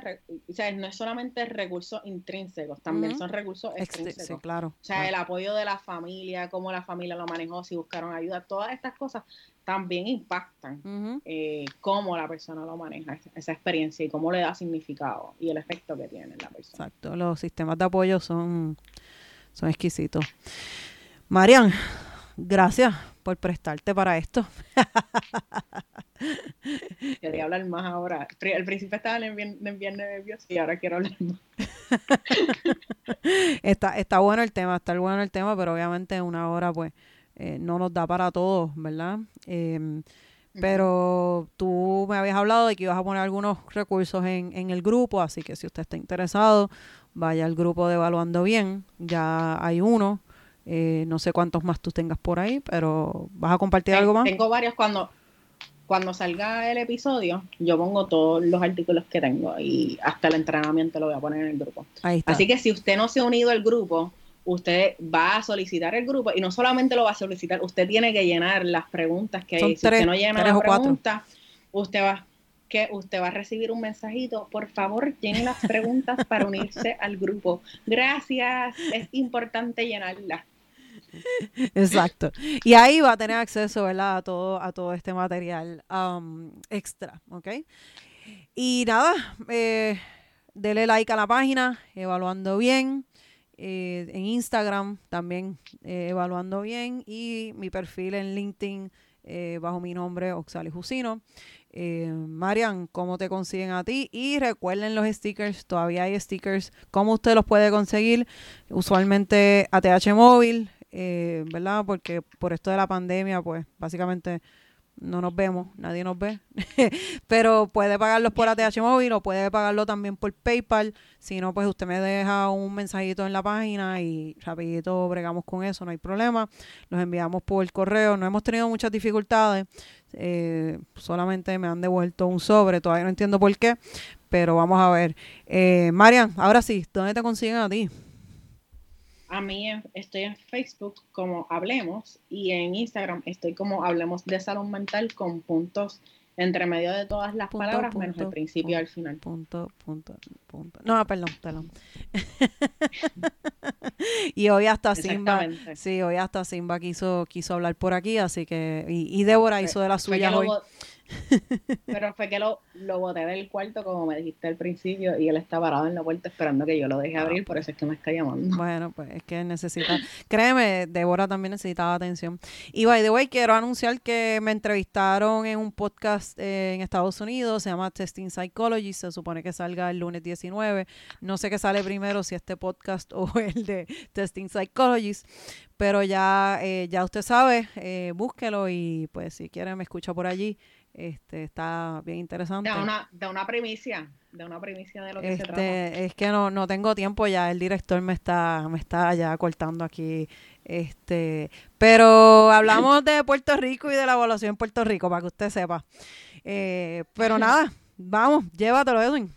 o sea, no es solamente recursos intrínsecos, también son recursos extrínsecos. Sí, claro. O sea, el apoyo de la familia, cómo la familia lo manejó, si buscaron ayuda, todas estas cosas también impactan eh, cómo la persona lo maneja, esa experiencia y cómo le da significado y el efecto que tiene en la persona. Exacto, los sistemas de apoyo son, son exquisitos. Marian, gracias por prestarte para esto. Quería hablar más ahora. Al principio estaba bien, bien nervioso y ahora quiero hablar más. está, está bueno el tema, está bueno el tema, pero obviamente una hora pues eh, no nos da para todos, ¿verdad? Em, pero tú me habías hablado de que ibas a poner algunos recursos en, en el grupo, así que si usted está interesado, vaya al grupo de Evaluando Bien, ya hay uno, eh, no sé cuántos más tú tengas por ahí, pero ¿vas a compartir algo más? Tengo varios cuando, cuando salga el episodio, yo pongo todos los artículos que tengo y hasta el entrenamiento lo voy a poner en el grupo. Así que si usted no se ha unido al grupo, usted va a solicitar el grupo y no solamente lo va a solicitar, usted tiene que llenar las preguntas que hay. Si usted no llena las preguntas, usted va que usted va a recibir un mensajito. Por favor, llene las preguntas para unirse al grupo. Gracias, es importante llenarlas. Exacto. Y ahí va a tener acceso, ¿verdad? A todo, a todo este material um, extra, ¿ok? Y nada, eh, dele like a la página, evaluando bien. Eh, en Instagram también eh, evaluando bien y mi perfil en LinkedIn bajo mi nombre Oxali Jusino. Marian, ¿cómo te consiguen a ti? Y recuerden los stickers, todavía hay stickers. ¿Cómo usted los puede conseguir? Usualmente ATH Móvil, eh, ¿verdad? Porque por esto de la pandemia, pues básicamente no nos vemos, nadie nos ve, pero puede pagarlos por ATH móvil o puede pagarlo también por PayPal, si no, pues usted me deja un mensajito en la página y rapidito bregamos con eso, no hay problema, los enviamos por correo, no hemos tenido muchas dificultades, eh, solamente me han devuelto un sobre, todavía no entiendo por qué, pero vamos a ver. Eh, Marian, ahora sí, ¿dónde te consiguen a ti? A mí estoy en Facebook como Hablemos y en Instagram estoy como Hablemos de Salud Mental con puntos entre medio de todas las palabras menos el principio al final. Punto, punto, punto. No, perdón, perdón. y hoy hasta Simba, sí, hoy hasta Simba quiso, quiso hablar por aquí, así que, y, y Débora hizo de las suyas hoy. Pero fue que lo, lo boté del cuarto, como me dijiste al principio, y él está parado en la puerta esperando que yo lo deje abrir, por eso es que me está llamando. Bueno, pues es que necesita. Créeme, Débora también necesitaba atención. Y by the way, quiero anunciar que me entrevistaron en un podcast eh, en Estados Unidos, se llama Testing Psychology, se supone que salga el lunes 19. No sé qué sale primero, si este podcast o el de Testing Psychologist, pero ya, eh, ya usted sabe, eh, búsquelo y pues si quiere me escucha por allí. Este, está bien interesante. De una, de una primicia, de una primicia de lo que se trata. Es que no, no tengo tiempo ya, el director me está, me está ya cortando aquí. Este, pero hablamos de Puerto Rico y de la evaluación en Puerto Rico, para que usted sepa. Eh, pero nada, vamos, llévatelo, Edwin.